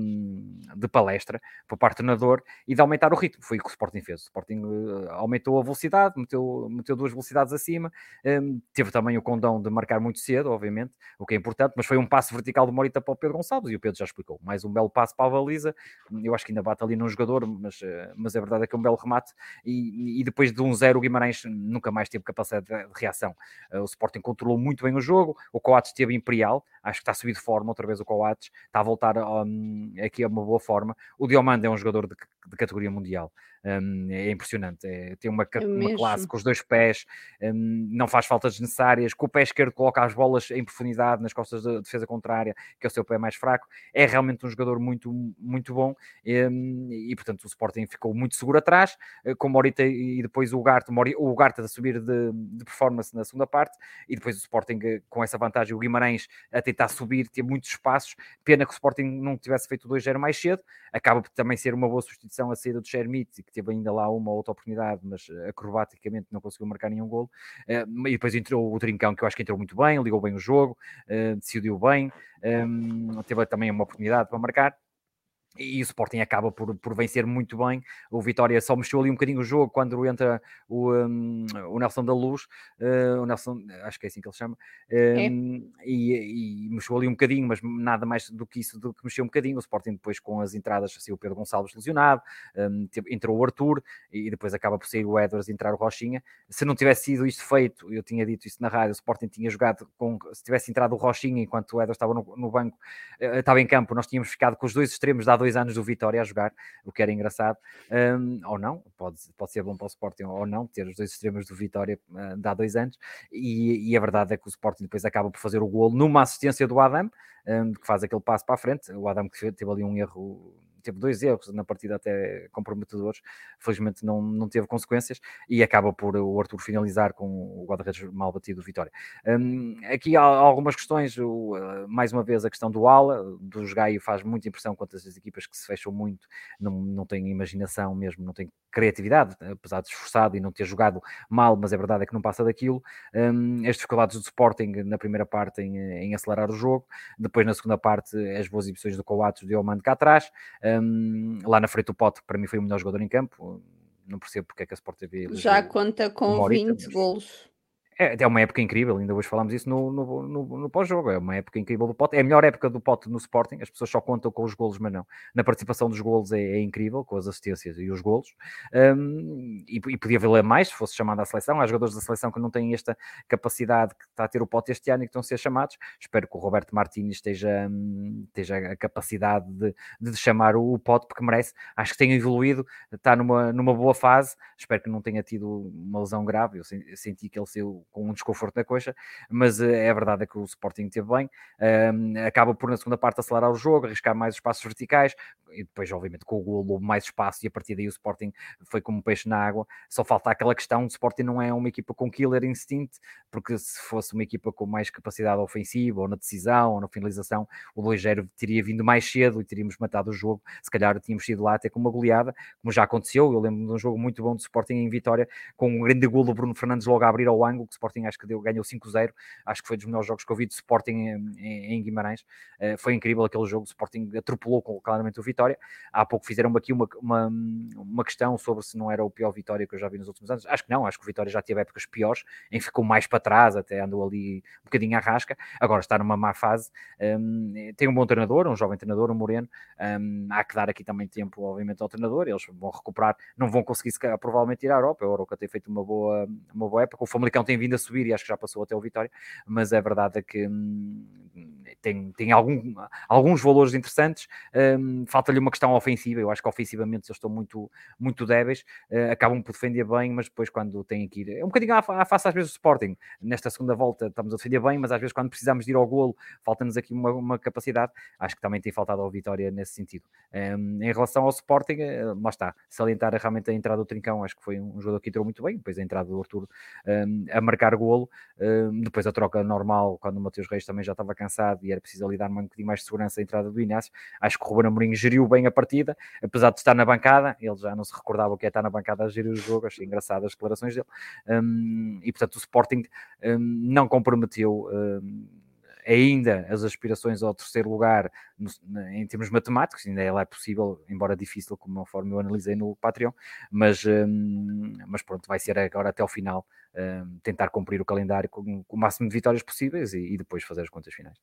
de palestra para parte do treinador e de aumentar o ritmo. Foi o que o Sporting fez. O Sporting uh, aumentou a velocidade, meteu, meteu duas velocidades acima, um, teve também o condão de marcar muito cedo, obviamente, o que é importante, mas mas foi um passo vertical do Morita para o Pedro Gonçalves e o Pedro já explicou. Mais um belo passo para a baliza. Eu acho que ainda bate ali num jogador, mas, eh, mas a verdade é que é um belo remate. E, e depois de um zero, o Guimarães nunca mais teve capacidade de, reação. Eh, o Sporting controlou muito bem o jogo. O Coates teve imperial. Acho que está a subir de forma outra vez o Coates. Está a voltar um, aqui a uma boa forma. O Diomande é um jogador de, de categoria mundial. Um, é impressionante. É, tem uma, é uma classe com os dois pés, um, não faz faltas desnecessárias. Com o pé esquerdo coloca as bolas em profundidade nas costas da defesa contrária, que é o seu pé mais fraco. É realmente um jogador muito, muito bom um, e, portanto, o Sporting ficou muito seguro atrás, eh, com o Morita e depois o Ugarte, o Ugarte a subir de, de, performance na segunda parte e depois o Sporting eh, com essa vantagem, o Guimarães a tentar subir, ter muitos espaços. Pena que o Sporting não tivesse feito o 2-0 mais cedo. Acaba por também ser uma boa substituição a saída do Shermit, que teve ainda lá uma outra oportunidade, mas eh, acrobaticamente não conseguiu marcar nenhum golo. Eh, e depois entrou o Trincão, que eu acho que entrou muito bem, ligou bem o jogo, eh, decidiu bem, ehm, teve também uma oportunidade para marcar e o Sporting acaba por, por vencer muito bem. O Vitória só mexeu ali um bocadinho o jogo quando entra o, um, o Nelson da Luz, uh, o Nelson, acho que é assim que ele chama, um, é. e, e, mexeu ali um bocadinho, mas nada mais do que isso do que mexeu um bocadinho. O Sporting depois com as entradas saiu o Pedro Gonçalves lesionado, um, entrou o Arthur e depois acaba por sair o Edwards e entrar o Rochinha. Se não tivesse sido isto feito, eu tinha dito isso na rádio, o Sporting tinha jogado com, se tivesse entrado o Rochinha enquanto o Edwards estava no, no banco, uh, estava em campo, nós tínhamos ficado com os dois extremos da dois anos do Vitória a jogar, o que era engraçado, um, ou não, pode, pode ser bom para o Sporting ou não, ter os dois extremos do Vitória uh, de há dois anos, e, e, a verdade é que o Sporting depois acaba por fazer o golo numa assistência do Adam, um, que faz aquele passo para a frente, o Adam que teve ali um erro teve dois erros na partida até comprometedores, felizmente não, não teve consequências e acaba por o Arthur finalizar com o guarda-redes mal batido Vitória. Um, aqui há algumas questões, o, uh, mais uma vez a questão do ala, do Gaio faz muita impressão quanto às equipas que se fecham muito, não, não têm imaginação mesmo, não têm criatividade, apesar de esforçado e não ter jogado mal, mas a verdade é que não passa daquilo. Um, as dificuldades do Sporting na primeira parte em, em, acelerar o jogo, depois na segunda parte as boas exibições do Coates de Oman cá atrás, um, lá na frente do Pote, para mim foi o melhor jogador em campo. Não percebo porque é que a Sport TV já conta com 20 golos. É, é uma época incrível, ainda hoje falámos isso no, no, no, no pós-jogo. É uma época incrível do Pote. É a melhor época do Pote no Sporting. As pessoas só contam com os golos, mas não. Na participação dos golos é, é incrível, com as assistências e os golos. Um, e, e, podia valer mais se fosse chamado à seleção. Há jogadores da seleção que não têm esta capacidade que está a ter o Pote este ano e que estão a ser chamados. Espero que o Roberto Martins esteja, esteja a capacidade de, de chamar o, o Pote, porque merece. Acho que tem evoluído, está numa, numa boa fase. Espero que não tenha tido uma lesão grave. Eu senti que ele saiu com um desconforto na coxa, mas eh, é verdade é que o Sporting teve bem, acaba por na segunda parte acelerar o jogo, arriscar mais espaços verticais, e depois obviamente com o golo mais espaço e a partir daí o Sporting foi como um peixe na água, só falta aquela questão, o Sporting não é uma equipa com killer instinct, porque se fosse uma equipa com mais capacidade ofensiva, ou na decisão, ou na finalização, o 2-0 teria vindo mais cedo e teríamos matado o jogo, se calhar tínhamos sido lá até com uma goleada, como já aconteceu, eu lembro de um jogo muito bom do Sporting em Vitória, com um grande golo do Bruno Fernandes logo a abrir ao ângulo, Sporting acho que deu, ganhou 5-0, acho que foi dos melhores jogos que eu vi de Sporting em, em Guimarães, uh, foi incrível aquele jogo, o Sporting atropelou claramente o Vitória, há pouco fizeram aqui uma, uma, uma questão sobre se não era o pior Vitória que eu já vi nos últimos anos, acho que não, acho que o Vitória já teve épocas piores, em ficou mais para trás, até andou ali um bocadinho à rasca, agora está numa má fase, um, tem um bom treinador, um jovem treinador, um Moreno, um, há que dar aqui também tempo, obviamente, ao treinador, eles vão recuperar, não vão conseguir provavelmente ir à Europa, a Europa tem feito uma boa, uma boa época, o Famalicão tem vindo a subir e acho que já passou até o Vitória, mas é verdade que hum, tem, tem algum, alguns valores interessantes, um, falta-lhe uma questão ofensiva, eu acho que ofensivamente eles estão muito, muito débeis, uh, acabam por defender bem, mas depois quando têm que ir, é um bocadinho à, à face às vezes do Sporting, nesta segunda volta estamos a defender bem, mas às vezes quando precisamos de ir ao golo, falta-nos aqui uma, uma, capacidade, acho que também tem faltado ao Vitória nesse sentido. Um, em relação ao Sporting, uh, lá está, salientar realmente a entrada do Trincão, acho que foi um jogador que entrou muito bem, depois a entrada do Arthur um, a golo, um, depois a troca normal, quando o Mateus Reis também já estava cansado e era preciso ali dar um bocadinho mais de segurança à entrada do Inácio. Acho que o Ruben Amorim geriu bem a partida, apesar de estar na bancada, ele já não se recordava o que é estar na bancada a gerir o jogo, achei engraçado as declarações dele. E portanto o Sporting não comprometeu. Ainda as aspirações ao terceiro lugar no, em termos matemáticos, ainda ela é possível, embora difícil, como conforme eu analisei no Patreon, mas, um, mas pronto, vai ser agora até ao final um, tentar cumprir o calendário com, com, o máximo de vitórias possíveis e, e depois fazer as contas finais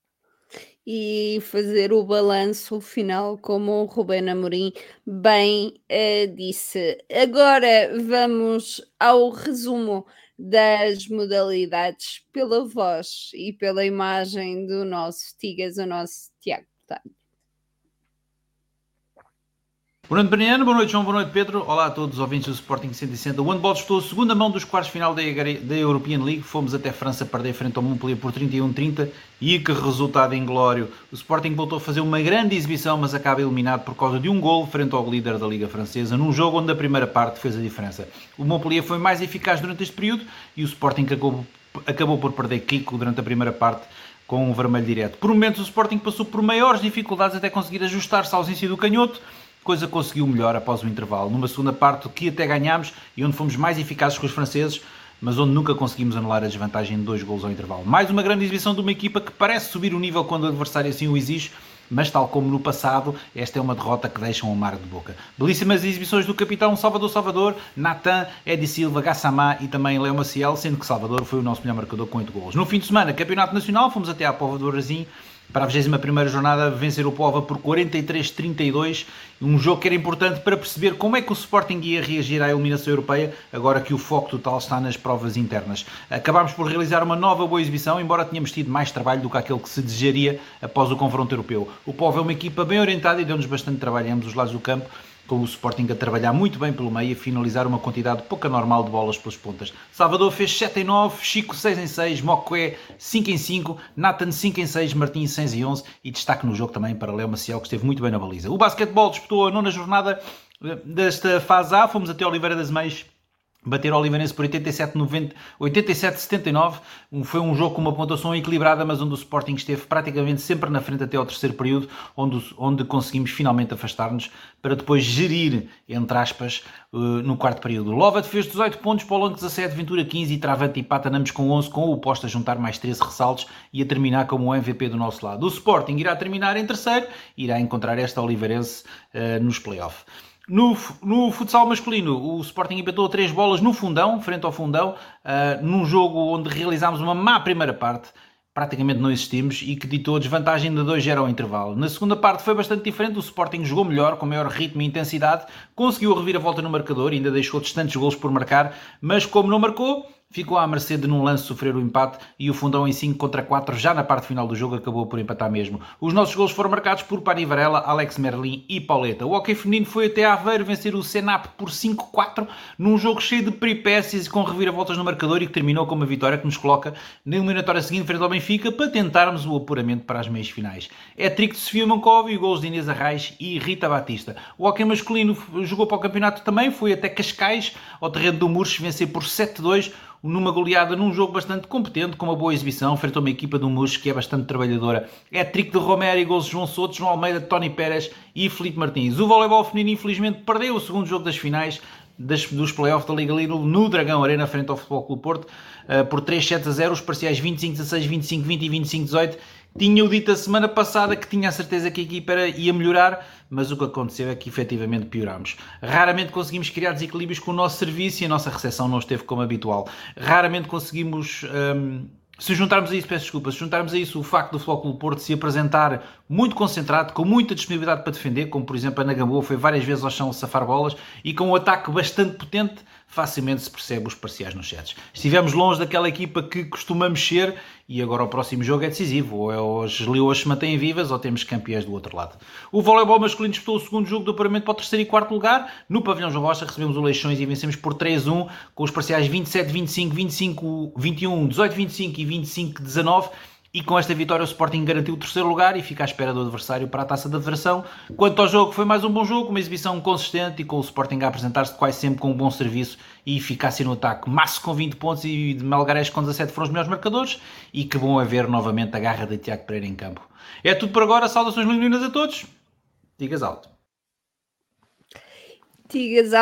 e fazer o balanço final, como o Rubén Amorim bem uh, disse. Agora vamos ao resumo das modalidades pela voz e pela imagem do nosso Tigas, o nosso Tiago Portanto. Boa noite, Mariano. Boa noite, João. Boa noite, Pedro. Olá a todos os ouvintes do Sporting 160. O handball estou a segunda mão dos quartos final da, da European League. Fomos até França perder frente ao Montpellier por 31-30 e que resultado inglório. O Sporting voltou a fazer uma grande exibição, mas acaba eliminado por causa de um gol frente ao líder da Liga Francesa, num jogo onde a primeira parte fez a diferença. O Montpellier foi mais eficaz durante este período e o Sporting acabou, acabou por perder Kiko durante a primeira parte com um vermelho direto. Por momentos o Sporting passou por maiores dificuldades até conseguir ajustar-se à ausência do canhoto, coisa conseguiu melhor após o intervalo. Numa segunda parte que até ganhámos e onde fomos mais eficazes com os franceses, mas onde nunca conseguimos anular a desvantagem de dois gols ao intervalo. Mais uma grande exibição de uma equipa que parece subir o nível quando o adversário assim o exige, mas tal como no passado, esta é uma derrota que deixa um amargo de boca. Belíssimas exibições do capitão Salvador Salvador, Natan, Edi Silva, Gassamá e também Leo Maciel, sendo que Salvador foi o nosso melhor marcador com 8 gols. No fim de semana, Campeonato Nacional, fomos até à Pova do Arrazim, para a 21 jornada vencer o Pova por 43-32, um jogo que era importante para perceber como é que o Sporting ia reagir à eliminação europeia, agora que o foco total está nas provas internas. Acabámos por realizar uma nova boa exibição, embora tenhamos tido mais trabalho do que aquele que se desejaria após o confronto europeu. O Pova é uma equipa bem orientada e deu-nos bastante trabalho em ambos os lados do campo, com o Sporting a trabalhar muito bem pelo meio e a finalizar uma quantidade pouca normal de bolas pelas pontas. Salvador fez 7 em 9, Chico 6 em 6, Mocoé 5 em 5, Nathan 5 em 6, Martins 6 em 11 e destaque no jogo também para Léo Maciel que esteve muito bem na baliza. O basquetebol disputou a nona jornada eh, desta fase A, fomos até Oliveira das Meias bater o Oliveirense por 87-79. 87, foi um jogo com uma pontuação equilibrada, mas onde o Sporting esteve praticamente sempre na frente até ao terceiro período, onde, onde conseguimos finalmente afastar-nos para depois gerir, entre aspas, uh, no quarto período. Lovat fez 18 pontos, Polanco 17, Ventura 15 e Travante e Patanamos com 11, com o posto a juntar mais 13 ressaltos e a terminar como o MVP do nosso lado. O Sporting irá terminar em terceiro, irá encontrar esta Oliveirense uh, nos playoffs. No, no futsal masculino, o Sporting empatou três bolas no fundão, frente ao fundão, uh, num jogo onde realizámos uma má primeira parte, praticamente não existimos, e que ditou a desvantagem de 2-0 ao intervalo. Na segunda parte foi bastante diferente, o Sporting jogou melhor, com maior ritmo e intensidade, conseguiu a volta no marcador, ainda deixou distantes gols por marcar, mas como não marcou, ficou à mercê de num lance sofrer o empate e o fundão em 5 contra 4 já na parte final do jogo acabou por empatar mesmo. Os nossos gols foram marcados por Pari Varela, Alex Merlin e Pauleta. O hockey feminino foi até Aveiro vencer o Senap por 5-4 num jogo cheio de peripécias e com reviravoltas no marcador e que terminou com uma vitória que nos coloca na eliminatória seguinte frente ao Benfica para tentarmos o apuramento para as meias finais. É trick de Sofia Mankov e gols de Inês Arraes e Rita Batista. O hockey masculino jogou para o campeonato também, foi até Cascais, ao terreno do Murches, vencer por 7-2 numa goleada num jogo bastante competente, com uma boa exibição, frente a uma equipa do Mus que é bastante trabalhadora. É trick de Romero e gols de João Souto, João Almeida, Tony Pérez e Felipe Martins. O voleibol feminino infelizmente perdeu o segundo jogo das finais das, dos playoffs da Liga Lidl no Dragão Arena frente ao Futebol Clube Porto uh, por 3 7 a 0, os parciais 25-16, 25-20 e 25-18 tinha-o dito a semana passada que tinha a certeza que a equipa ia melhorar, mas o que aconteceu é que efetivamente piorámos. Raramente conseguimos criar desequilíbrios com o nosso serviço e a nossa recepção não esteve como habitual. Raramente conseguimos. Hum, se juntarmos a isso, peço desculpa, se juntarmos a isso o facto do Flóculo Porto se apresentar muito concentrado, com muita disponibilidade para defender, como por exemplo a Nagamboa foi várias vezes ao chão safar bolas, e com um ataque bastante potente, facilmente se percebe os parciais nos sets. Estivemos longe daquela equipa que costumamos ser e agora o próximo jogo é decisivo. Ou, é, as leoas se mantêm vivas ou temos campeões do outro lado. O voleibol masculino disputou o segundo jogo do apuramento para o terceiro e quarto lugar. No pavilhão João Rocha recebemos o Leixões e vencemos por 3-1 com os parciais 27-25, 25-21, 18-25 e 25-19 e com esta vitória o Sporting garantiu o terceiro lugar e fica à espera do adversário para a taça da federação. Quanto ao jogo, foi mais um bom jogo, uma exibição consistente e com o Sporting a apresentar-se quase sempre com um bom serviço e eficácia no ataque. Masso com 20 pontos e de Melgares com 17 foram os melhores marcadores e que bom é ver novamente a garra de Tiago Pereira em campo. É tudo por agora, saudações meninas a todos. Digas alto. Tigas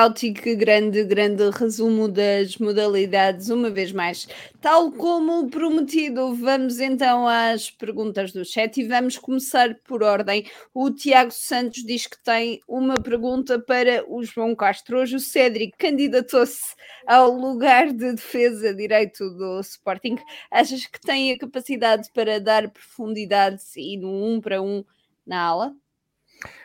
que grande, grande resumo das modalidades, uma vez mais. Tal como prometido, vamos então às perguntas do chat e vamos começar por ordem. O Tiago Santos diz que tem uma pergunta para o João Castro. Hoje o Cédric candidatou-se ao lugar de defesa direito do Sporting. Achas que tem a capacidade para dar profundidade e no um para um na ala?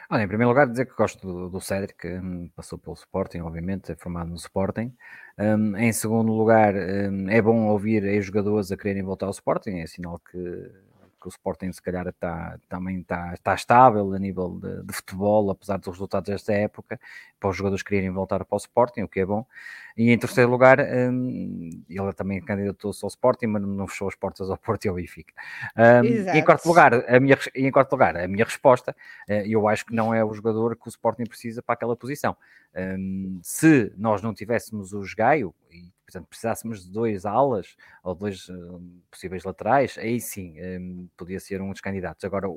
Olha, em primeiro lugar, dizer que gosto do, do Cédric, que um, passou pelo Sporting, obviamente, é formado no Sporting. Um, em segundo lugar, um, é bom ouvir ex-jogadores a quererem voltar ao Sporting, é sinal que, que o Sporting, se calhar, está, também está, está estável a nível de, de, futebol, apesar dos resultados desta época, para os jogadores quererem voltar para o Sporting, o que é bom. E em terceiro lugar, um, ele também candidatou-se ao Sporting, mas não fechou as portas ao Porto e ao Benfica. Um, e em quarto lugar, a minha, em quarto lugar, a minha resposta, uh, eu acho que não é o jogador que o Sporting precisa para aquela posição. Um, se nós não tivéssemos o Gaio, e portanto precisássemos de dois alas ou dois uh, possíveis laterais, aí sim um, podia ser um dos candidatos. Agora,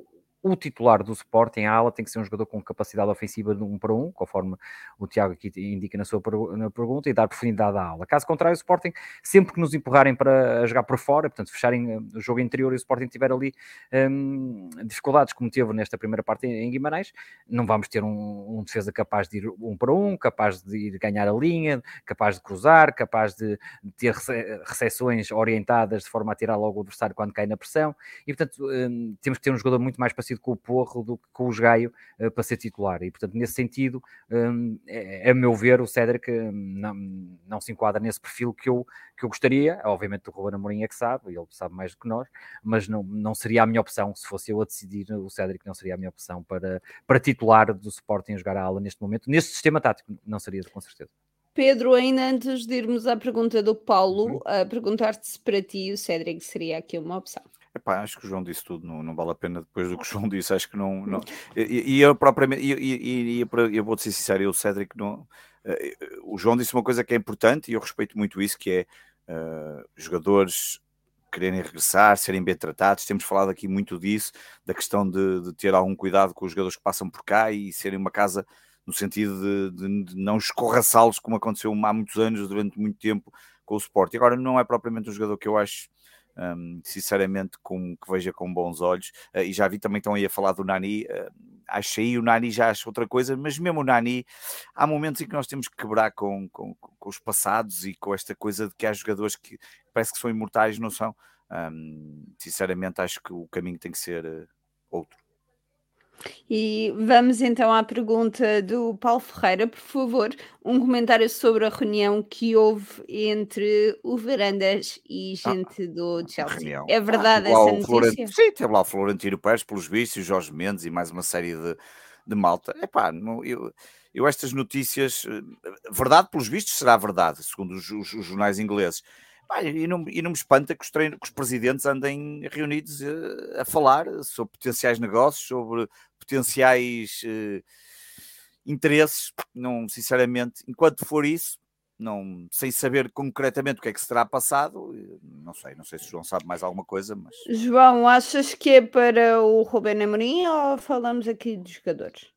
o titular do Sporting, a ala, tem que ser um jogador com capacidade ofensiva de um para um, conforme o Tiago aqui indica na sua na pergunta, e dar profundidade à ala. Caso contrário, o Sporting, sempre que nos empurrarem para jogar por fora, portanto, fecharem eh, o jogo interior e o Sporting tiver ali um, dificuldades, como teve nesta primeira parte em Guimarães, não vamos ter um, um, defesa capaz de ir um para um, capaz de ir ganhar a linha, capaz de cruzar, capaz de ter recepções orientadas de forma a tirar logo o adversário quando cai na pressão, e portanto, um, temos que ter um jogador muito mais passivo com o Porro do que com o Gaio uh, para ser titular. E, portanto, nesse sentido, um, é, a meu ver, o Cédric hum, não, não se enquadra nesse perfil que eu, que eu gostaria. Obviamente, o Ruben Amorim é que sabe, ele sabe mais do que nós, mas não, não seria a minha opção. Se fosse eu a decidir, o Cédric não seria a minha opção para, para titular do Sporting jogar a ala neste momento. Neste sistema tático, não seria, com certeza. Pedro, ainda antes de irmos à pergunta do Paulo, uhum. a perguntar-te se para ti o Cédric seria aqui uma opção. Epá, acho que o João disse tudo, não, não vale a pena depois do que o João disse, acho que não. não. E, e eu propriamente, e, e, e, eu vou ser sincero, eu, Cédric, não, uh, o João disse uma coisa que é importante e eu respeito muito isso, que é uh, jogadores quererem regressar, serem bem tratados. Temos falado aqui muito disso, da questão de, de, ter algum cuidado com os jogadores que passam por cá e serem uma casa no sentido de, de, de não escorraçá-los, como aconteceu há muitos anos, durante muito tempo, com o Sport. E agora não é propriamente um jogador que eu acho um, sinceramente, com, que veja com bons olhos. Uh, e já vi também estão aí a falar do Nani. Uh, achei o Nani já acho outra coisa, mas mesmo o Nani, há momentos em que nós temos que quebrar com, com, com os passados e com esta coisa de que há jogadores que parece que são imortais, não são. Um, sinceramente, acho que o caminho tem que ser uh, outro. E vamos então à pergunta do Paulo Ferreira, por favor, um comentário sobre a reunião que houve entre o Verandas e gente ah, do Chelsea. Reunião. É verdade ah, essa notícia? Sim, teve lá o Florentino Pérez, pelos vistos, o Jorge Mendes e mais uma série de, de malta. Epá, não, eu, eu estas notícias, eh, verdade pelos vistos será verdade, segundo os, os, os jornais ingleses. e, não, e não me espanta que os, que os presidentes andem reunidos a, eh, a falar sobre potenciais negócios, sobre potenciais uh, interesses, não, sinceramente, enquanto for isso, não, sem saber concretamente o que é que se terá passado, eh, não sei, não sei se o João sabe mais alguma coisa, mas... João, achas que é para o Rubén Amorim ou falamos aqui de jogadores?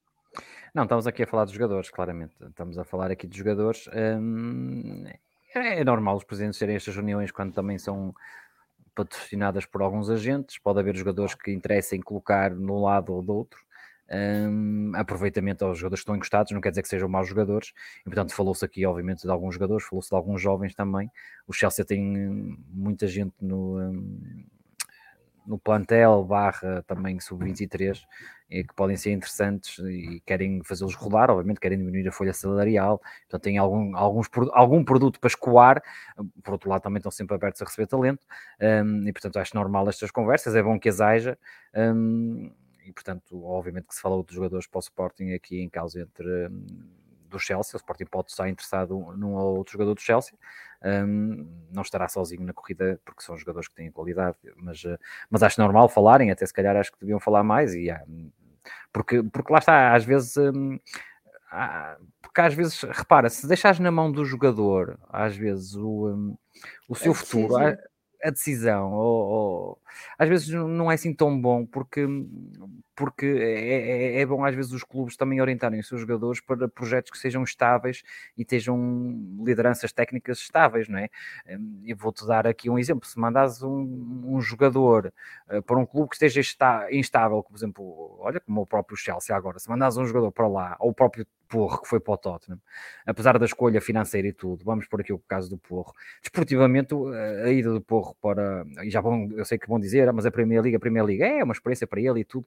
Não, estamos aqui a falar dos jogadores, claramente. Estamos a falar aqui de jogadores. Hum, é normal os presidentes terem estas reuniões quando também são patrocinadas por alguns agentes. Pode haver jogadores que interessem colocar no lado ou do outro um, aproveitamento aos jogadores que estão encostados, não quer dizer que sejam maus jogadores, e portanto falou-se aqui obviamente de alguns jogadores, falou-se de alguns jovens também, o Chelsea tem muita gente no, um, no plantel barra também sub-23 que podem ser interessantes e querem fazê-los rodar, obviamente querem diminuir a folha salarial, então têm algum, alguns, algum produto para escoar, por outro lado também estão sempre abertos a receber talento, um, e portanto acho normal estas conversas, é bom que as haja, um, e portanto, obviamente que se falou dos jogadores para o Sporting aqui em causa entre um, do Chelsea, o Sporting pode estar interessado num ou outro jogador do Chelsea, um, não estará sozinho na corrida porque são jogadores que têm qualidade, mas, uh, mas acho normal falarem, até se calhar acho que deviam falar mais, e porque, porque lá está, às vezes. Um, há, porque às vezes, repara, se deixares na mão do jogador, às vezes, o, um, o seu é futuro, a decisão, ou, ou, às vezes não é assim tão bom, porque, porque é, é, é, bom às vezes os clubes também orientarem os seus jogadores para projetos que sejam estáveis e tenham lideranças técnicas estáveis, não é? Hum, eu vou-te dar aqui um exemplo, se mandas um, um jogador uh, para um clube que esteja instável, por exemplo, olha como o próprio Chelsea agora, se mandas um jogador para lá, ou o próprio Porro, que foi para o Tottenham, apesar da escolha financeira e tudo, vamos por aqui o caso do Porro. Desportivamente, a ida do Porro para, e já vão, eu sei que vão dizer, ah, mas a Primeira Liga, a Primeira Liga é uma experiência para ele e tudo,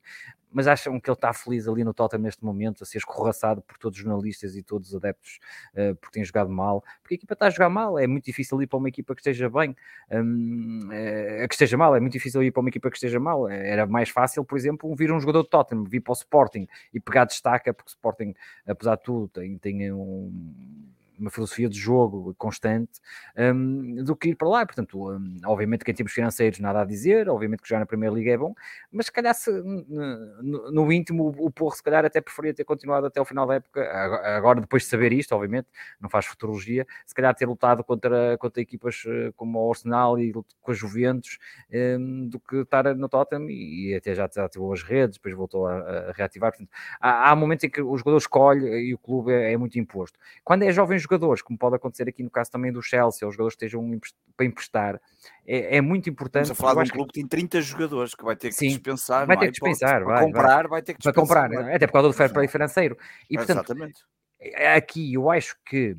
mas acham que ele está feliz ali no Tottenham neste momento, a ser escorraçado por todos os jornalistas e todos os adeptos uh, porque tem jogado mal, porque a equipa está a jogar mal, é muito difícil ir para uma equipa que esteja bem, um, é, que esteja mal, é muito difícil ir para uma equipa que esteja mal, era mais fácil, por exemplo, vir um jogador do Tottenham, vir para o Sporting e pegar destaca, porque o Sporting, apesar apesar de tudo, tem, tem um, uma filosofia de jogo constante um, do que ir para lá. Portanto, um, obviamente que em termos financeiros nada a dizer, obviamente que já na Primeira Liga é bom, mas se calhar se, no, no, íntimo o Porro se calhar até preferia ter continuado até o final da época, agora depois de saber isto, obviamente, não faz futurologia, se calhar ter lutado contra, contra equipas eh, como o Arsenal e com a Juventus um, do que estar no Tottenham e, até já ativou as redes, depois voltou a, a reativar. Portanto, há, há, momentos em que o jogador escolhe e o clube é, é muito imposto. Quando é jovem jogadores, como pode acontecer aqui no caso também do Chelsea, os jogadores estejam para emprestar, é, é muito importante. Estamos a falar de um clube que tem 30 jogadores que vai ter que Sim, dispensar, vai ter que dispensar, vai, vai, comprar, vai. vai. ter que dispensar. Para comprar, vai. até por causa do fair play financeiro. E, portanto, Exatamente. Aqui eu acho que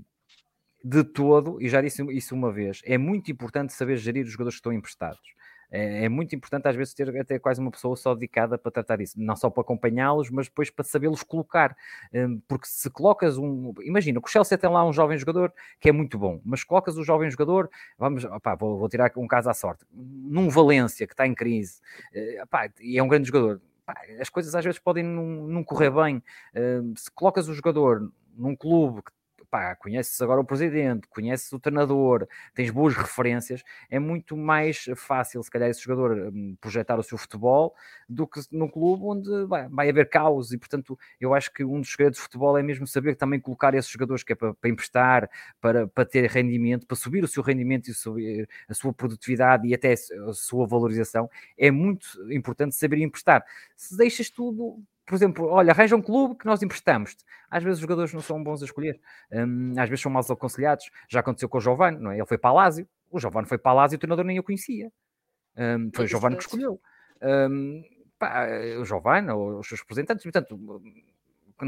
de todo, e já disse isso uma vez, é muito importante saber gerir os jogadores que estão emprestados. É, é, muito importante às vezes ter até quase uma pessoa só dedicada para tratar isso, não só para acompanhá-los, mas depois para sabê-los colocar. Hum, porque se colocas um. Imagina, o Chelsea tem lá um jovem jogador que é muito bom, mas colocas o jovem jogador, vamos, opá, vou, vou, tirar um caso à sorte, num Valência que está em crise, eh, opá, e é um grande jogador. as coisas às vezes podem não, não correr bem. Hum, se colocas o jogador num clube que pá, conheces agora o presidente, conheces o treinador, tens boas referências, é muito mais fácil, se calhar, esse jogador hum, projetar o seu futebol do que num clube onde vai, vai haver caos e, portanto, eu acho que um dos segredos de futebol é mesmo saber também colocar esses jogadores que é para, para emprestar, para, para ter rendimento, para subir o seu rendimento e subir a sua produtividade e até a sua valorização, é muito importante saber emprestar. Se deixas tudo por exemplo, olha, arranja um clube que nós emprestamos-te. Às vezes os jogadores não são bons a escolher, um, às vezes são mal aconselhados. Já aconteceu com o Giovanni, não é? Ele foi para Lásio, o Giovanni foi para Lásio e o treinador nem o conhecia. Um, foi o Giovanni que escolheu. Um, pá, o Giovanni, ou os seus representantes, portanto,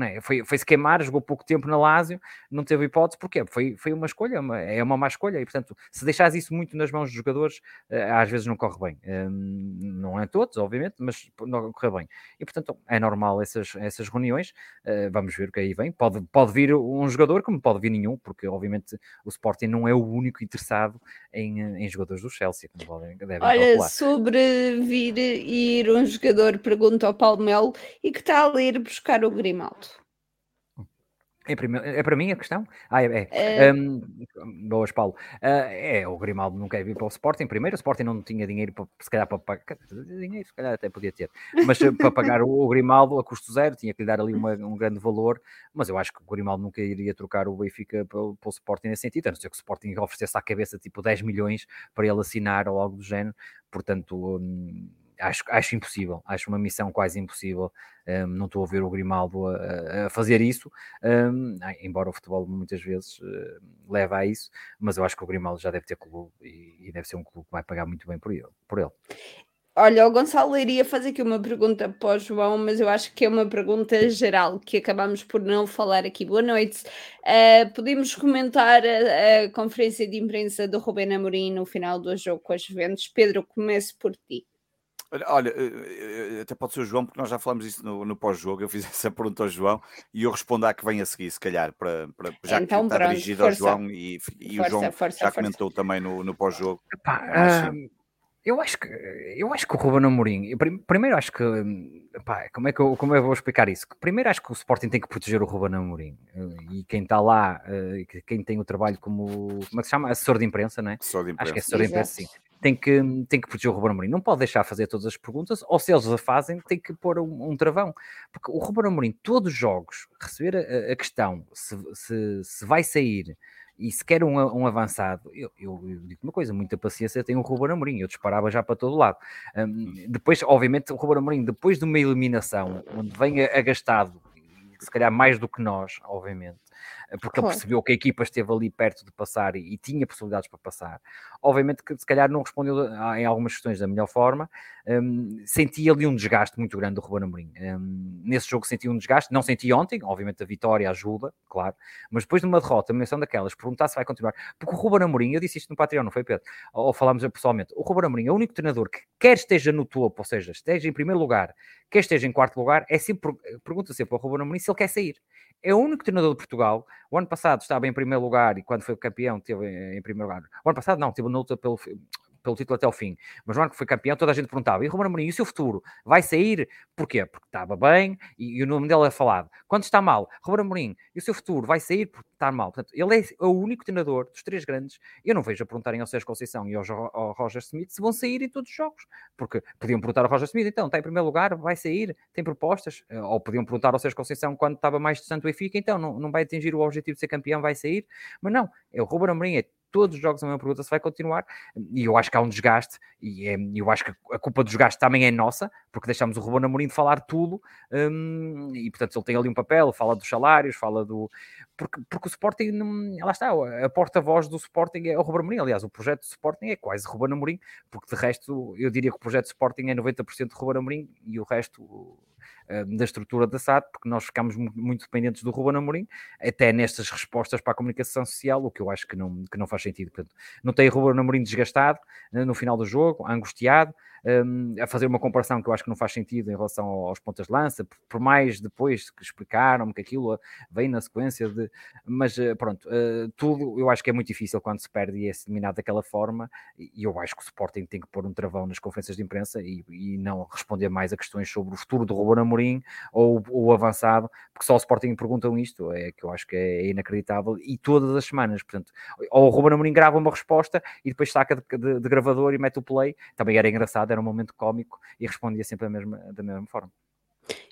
é? foi, foi se queimar, jogou pouco tempo na Lazio, não teve hipótese, porque foi, foi uma escolha, uma, é uma má escolha, e portanto, se deixares isso muito nas mãos dos jogadores, eh, às vezes não corre bem. Hum, não é todos, obviamente, mas não corre bem. E portanto, é normal essas, essas reuniões, eh, vamos ver o que aí vem. Pode, pode vir um jogador, como pode vir nenhum, porque obviamente o Sporting não é o único interessado em, em jogadores do Chelsea, como devem Olha, calcular. sobre vir ir um jogador, pergunta ao Palmelo, e que está a ir buscar o Grimaldo. É, é para mim a questão? Ah, é. é. Um, boas, Paulo. Uh, é, o Grimaldo não quer vir para o Sporting. Primeiro, o Sporting não tinha dinheiro para, se calhar, para pagar. Dinheiro, se calhar até podia ter. Mas eh, para pagar o, o, Grimaldo a custo zero, tinha que lhe dar ali uma, um grande valor. Mas eu acho que o Grimaldo nunca iria trocar o Benfica para, para o Sporting nesse sentido. A não ser que o Sporting oferecesse à cabeça tipo 10 milhões para ele assinar ou algo do género. Portanto. Um, acho, acho impossível, acho uma missão quase impossível. Um, não estou a ver o Grimaldo a, a fazer isso, um, embora o futebol muitas vezes uh, leve a isso, mas eu acho que o Grimaldo já deve ter clube e, e, deve ser um clube que vai pagar muito bem por ele. Por ele. Olha, o Gonçalo iria fazer aqui uma pergunta para o João, mas eu acho que é uma pergunta geral que acabamos por não falar aqui. Boa noite. Uh, podemos comentar a, a, conferência de imprensa do Rubén Amorim no final do jogo com as Juventus. Pedro, comece por ti. Olha, eh, eh, até pode ser o João, porque nós já falamos isso no, no pós-jogo. Eu fiz <laughs> essa pergunta ao João e eu respondo à que vem a seguir, se calhar, para, para já então, que está pronto, dirigido força. ao João e, e força, o João força, já comentou também no, no pós-jogo. Uh, eu acho que eu acho que o Ruben Amorim, primeiro acho que pá, como é que eu, como é que eu vou explicar isso? Primeiro acho que o Sporting tem que proteger o Ruben Amorim eh, e quem está lá, quem tem o trabalho como como é que se chama? Assessor de imprensa, não é? Assessor de imprensa. Acho que é assessor de imprensa, sim tem que, tem que proteger o Ruben Amorim. Não pode deixar fazer todas as perguntas, ou se eles a fazem, tem que pôr um, um travão. Porque o Ruben Amorim, todos os jogos, receber a, a questão se, se, se, vai sair e se quer um, um avançado, eu, eu, eu, digo uma coisa, muita paciência tem o Ruben Amorim, eu disparava já para todo lado. Um, depois, obviamente, o Ruben Amorim, depois de uma eliminação, onde vem agastado, se calhar mais do que nós, obviamente, porque claro. ele percebeu que a equipa esteve ali perto de passar e, e, tinha possibilidades para passar. Obviamente que se calhar não respondeu em algumas questões da melhor forma, um, senti ali um desgaste muito grande do Ruben Amorim. Um, nesse jogo senti um desgaste, não senti ontem, obviamente a vitória ajuda, claro, mas depois de uma derrota, uma menção daquelas, perguntar se vai continuar, porque o Ruben Amorim, eu disse isto no Patreon, não foi Pedro, ou falámos pessoalmente, o Ruben Amorim é o único treinador que quer esteja no topo, ou seja, esteja em primeiro lugar, quer esteja em quarto lugar, é sempre, pergunta sempre ao Ruben Amorim se ele quer sair. É o único treinador de Portugal o ano passado estava em primeiro lugar e quando foi campeão teve em primeiro lugar. O ano passado não, teve uma luta pelo, pelo título até o fim. Mas no ano que foi campeão, toda a gente perguntava: e Romano Amorim, e o seu futuro? Vai sair? Porquê? Porque estava bem e, e o nome dele é falado. Quando está mal, Romano Amorim, e o seu futuro? Vai sair porque está mal. Portanto, ele é o único treinador dos três grandes. Eu não vejo a perguntarem ao Sérgio Conceição e ao, ao Roger Smith se vão sair em todos os jogos. Porque podiam perguntar ao Roger Smith, então, está em primeiro lugar, vai sair, tem propostas. Eh, ou podiam perguntar ao Sérgio Conceição quando estava mais distante do Benfica, então, não, não vai atingir o objetivo de ser campeão, vai sair. Mas não, é o Ruben Amorim, é todos os jogos a mesma pergunta se vai continuar, e eu acho que há um desgaste, e é, eu acho que a culpa do desgaste também é nossa, porque deixamos o Ruben Amorim de falar tudo, um, e portanto ele tem ali um papel, fala dos salários, fala do... Porque, porque o Sporting, lá está, a porta-voz do Sporting é o Ruben Amorim, aliás, o projeto do Sporting é quase Ruben Amorim, porque de resto eu diria que o projeto do Sporting é 90% de Ruben Amorim, e o resto da estrutura da SAD, porque nós ficamos muito dependentes do Ruben Amorim, até nestas respostas para a comunicação social, o que eu acho que não, que não faz sentido. Portanto, não tem o Ruben Amorim desgastado eh, no final do jogo, angustiado, um, a fazer uma comparação que eu acho que não faz sentido em relação aos pontas de lança, por, mais depois que explicaram que aquilo vem na sequência de. Mas eh, pronto, uh, tudo eu acho que é muito difícil quando se perde e é eliminado daquela forma, e eu acho que o Sporting tem que pôr um travão nas conferências de imprensa e, e não responder mais a questões sobre o futuro do Ruben Amorim ou o avançado, porque só o Sporting perguntam isto, é que eu acho que é inacreditável, e todas as semanas, portanto, ou o Ruben Amorim grava uma resposta e depois saca de, de, de gravador e mete o play, também era engraçado, um momento cómico e respondia sempre da mesma, da mesma forma.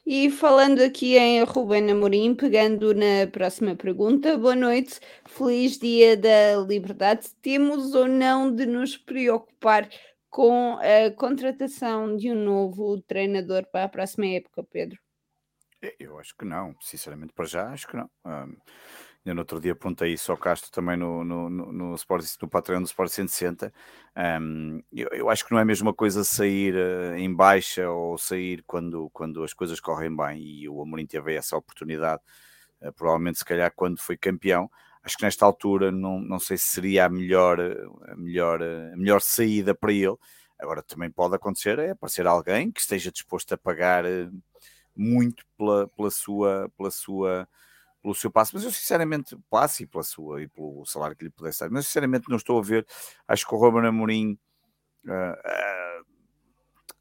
E falando aqui em Ruben Amorim, pegando na próxima pergunta, boa noite, feliz dia da liberdade. Temos ou não de nos preocupar com a contratação de um novo treinador para a próxima época, Pedro? Eu acho que não, sinceramente, para já acho que não. Um, eu no outro dia apontei isso ao Castro também no, no, no, no, Sport, no Patreon do Sport 160. Um, eu, eu, acho que não é a mesma coisa sair uh, em baixa ou sair quando, quando as coisas correm bem e o Amorim teve essa oportunidade, uh, provavelmente se calhar quando foi campeão. Acho que nesta altura não, não sei se seria a melhor, a, melhor, a melhor saída para ele. Agora também pode acontecer é aparecer alguém que esteja disposto a pagar uh, muito pela, pela sua. Pela sua pelo seu passe, mas eu sinceramente, passe e pela sua e pelo salário que lhe pudesse dar, mas sinceramente não estou a ver. Acho que o Ruben Amorim uh, uh,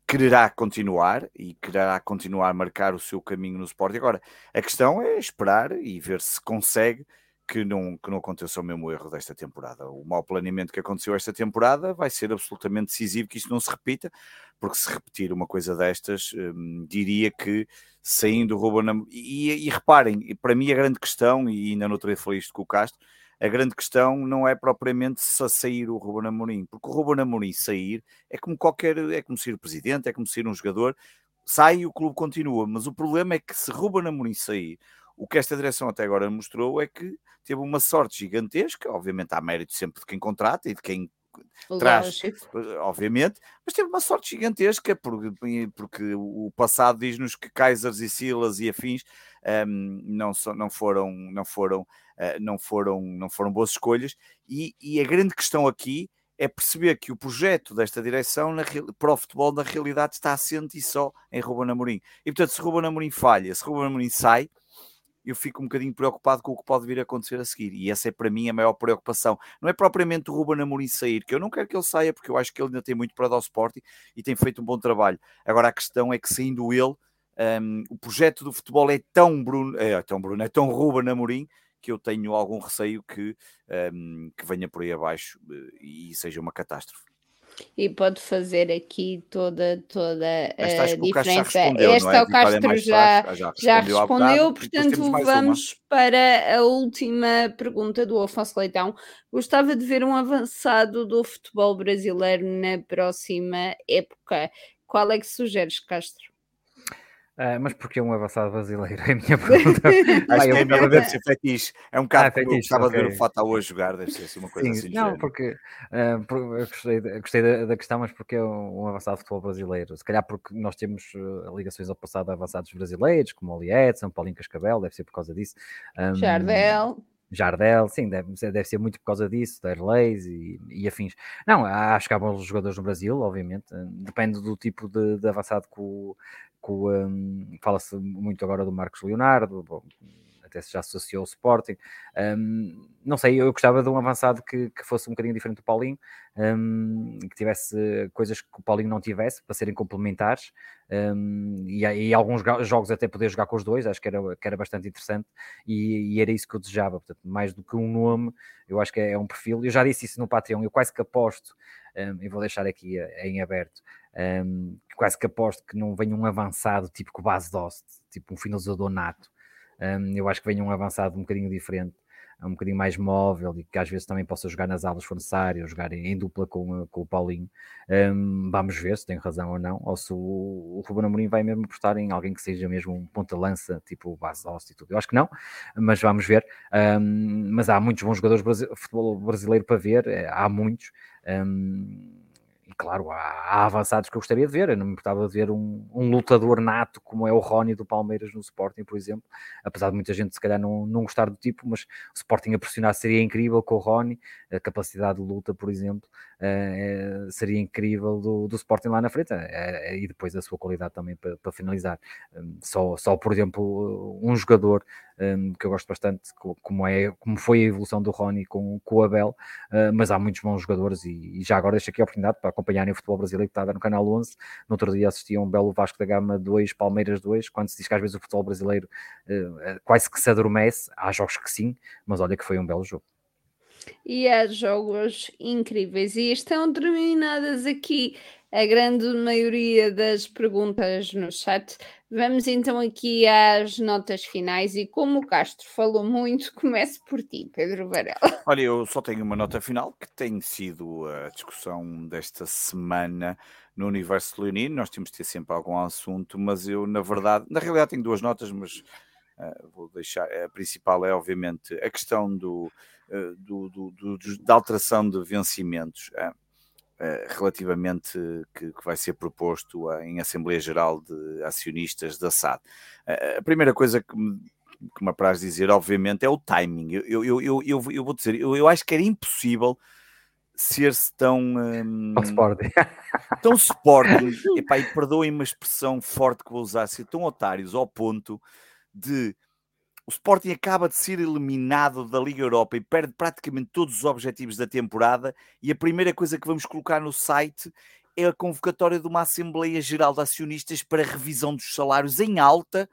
quererá continuar e quererá continuar a marcar o seu caminho no esporte. Agora, a questão é esperar e ver se consegue que não, que não aconteça o mesmo erro desta temporada. O mau planeamento que aconteceu esta temporada vai ser absolutamente decisivo que isto não se repita, porque se repetir uma coisa destas, hum, diria que saindo o Ruben e, e, reparem, para mim a grande questão, e ainda não teria falado isto com o Castro, a grande questão não é propriamente só sair o Ruben Amorim, porque o Ruben Amorim sair é como qualquer, é como ser o presidente, é como ser um jogador, sai e o clube continua, mas o problema é que se Ruben Amorim sair, o que esta direção até agora mostrou é que teve uma sorte gigantesca, obviamente há mérito sempre de quem contrata e de quem traz, obviamente, mas teve uma sorte gigantesca porque, porque o passado diz-nos que Kaisers e Silas e afins um, não, so, não foram não foram uh, não foram não foram boas escolhas e, e, a grande questão aqui é perceber que o projeto desta direção na, para o futebol na realidade está assente e só em Ruben Amorim. E portanto se Ruben Amorim falha, se Ruben Amorim sai eu fico um bocadinho preocupado com o que pode vir a acontecer a seguir. E essa é para mim a maior preocupação. Não é propriamente o Ruben Amorim sair, que eu não quero que ele saia, porque eu acho que ele ainda tem muito para dar ao Sporting e tem feito um bom trabalho. Agora a questão é que saindo ele, um, o projeto do futebol é tão Bruno, é tão Bruno, é tão Ruben Amorim que eu tenho algum receio que, um, que venha por aí abaixo eh, e seja uma catástrofe e pode fazer aqui toda, toda a diferença. Esta é? o Castro já, já, já, já respondeu, portanto vamos uma. para a última pergunta do Afonso Leitão. Gostava de ver um avançado do futebol brasileiro na próxima época. Qual é que sugeres, Castro? Uh, mas porque é um avançado brasileiro? É a minha pergunta. <laughs> Acho que é, deve deve ser fetiche. É um bocado ah, como eu gostava okay. de ver o Fatal hoje jogar, deve ser assim uma coisa Sim, assim. Não, porque uh, eu gostei, gostei da, da, questão, mas porque é um, um, avançado de futebol brasileiro. Se calhar porque nós temos uh, ligações ao passado a avançados brasileiros, como o Edson, Paulinho Cascabel, deve ser por causa disso. Um, Jardel. Jardel, sim, deve, deve ser muito por causa disso, da Airlays e, e, afins. Não, acho que há bons jogadores no Brasil, obviamente, depende do tipo de, de avançado que o, um, fala-se muito agora do Marcos Leonardo, bom, até se já associou ao Sporting. Um, não sei, eu gostava de um avançado que, que fosse um bocadinho diferente do Paulinho, um, que tivesse coisas que o Paulinho não tivesse, para serem complementares, um, e, e, alguns jogos até poder jogar com os dois, acho que era, que era bastante interessante, e, e, era isso que eu desejava, portanto, mais do que um nome, eu acho que é, é um perfil, eu já disse isso no Patreon, eu quase que aposto, um, e vou deixar aqui eh, em aberto, um, quase que aposto que não venha um avançado tipo com base Dost, tipo um finalizador nato. Um, eu acho que venha um avançado um bocadinho diferente, um bocadinho mais móvel e que às vezes também possa jogar nas alas se for necessário, jogar em, em dupla com, com o Paulinho. Um, vamos ver se tem razão ou não, ou se o, o Ruben Amorim vai mesmo apostar em alguém que seja mesmo um ponta-lança, tipo o Base Dost e tudo. Eu acho que não, mas vamos ver. Mas há muitos bons jogadores de futebol brasileiro para ver, é, há muitos. Um, e claro, há, avançados que eu gostaria de ver. Eu não me importava de ver um, um, lutador nato como é o Rony do Palmeiras no Sporting, por exemplo. Apesar de muita gente se calhar não, não gostar do tipo, mas o Sporting a pressionar seria incrível com o Rony, a capacidade de luta, por exemplo. Uh, seria incrível do, do Sporting lá na frente uh, e depois a sua qualidade também para, finalizar. Um, só, só, por exemplo, um jogador um, que eu gosto bastante, como, é, como foi a evolução do Rony com, com o Abel, mas há muitos bons jogadores e, e, já agora deixo aqui a oportunidade para acompanharem o futebol brasileiro que está no canal 11. No outro dia assisti a um belo Vasco da Gama 2, Palmeiras 2, quando se diz que às vezes o futebol brasileiro quase que se adormece, há jogos que sim, mas olha que foi um belo jogo. E há jogos incríveis e estão terminadas aqui a grande maioria das perguntas no chat. Vamos então aqui às notas finais e como o Castro falou muito, <laughs> comece por ti, Pedro Varela. Olha, eu só tenho uma nota final que tem sido a discussão desta semana no universo leonino. Nós temos de ter sempre algum assunto, mas eu, na verdade, na realidade tenho duas notas, mas vou deixar. A principal é, obviamente, a questão do, uh, do, do, do, da alteração de vencimentos. Eh, relativamente que, que, vai ser proposto em Assembleia Geral de Acionistas da SAD. a primeira coisa que me, que me apraz dizer, obviamente, é o timing. Eu, eu, eu, eu, eu vou dizer, eu, eu acho que era impossível ser-se tão. Um, sporting. tão sporting. <laughs> Epá, e perdoem-me a expressão forte que vou usar, ser tão otários ao ponto de o Sporting acaba de ser eliminado da Liga Europa e perde praticamente todos os objetivos da temporada. E a primeira coisa que vamos colocar no site é a convocatória de uma Assembleia Geral de Acionistas para revisão dos salários em alta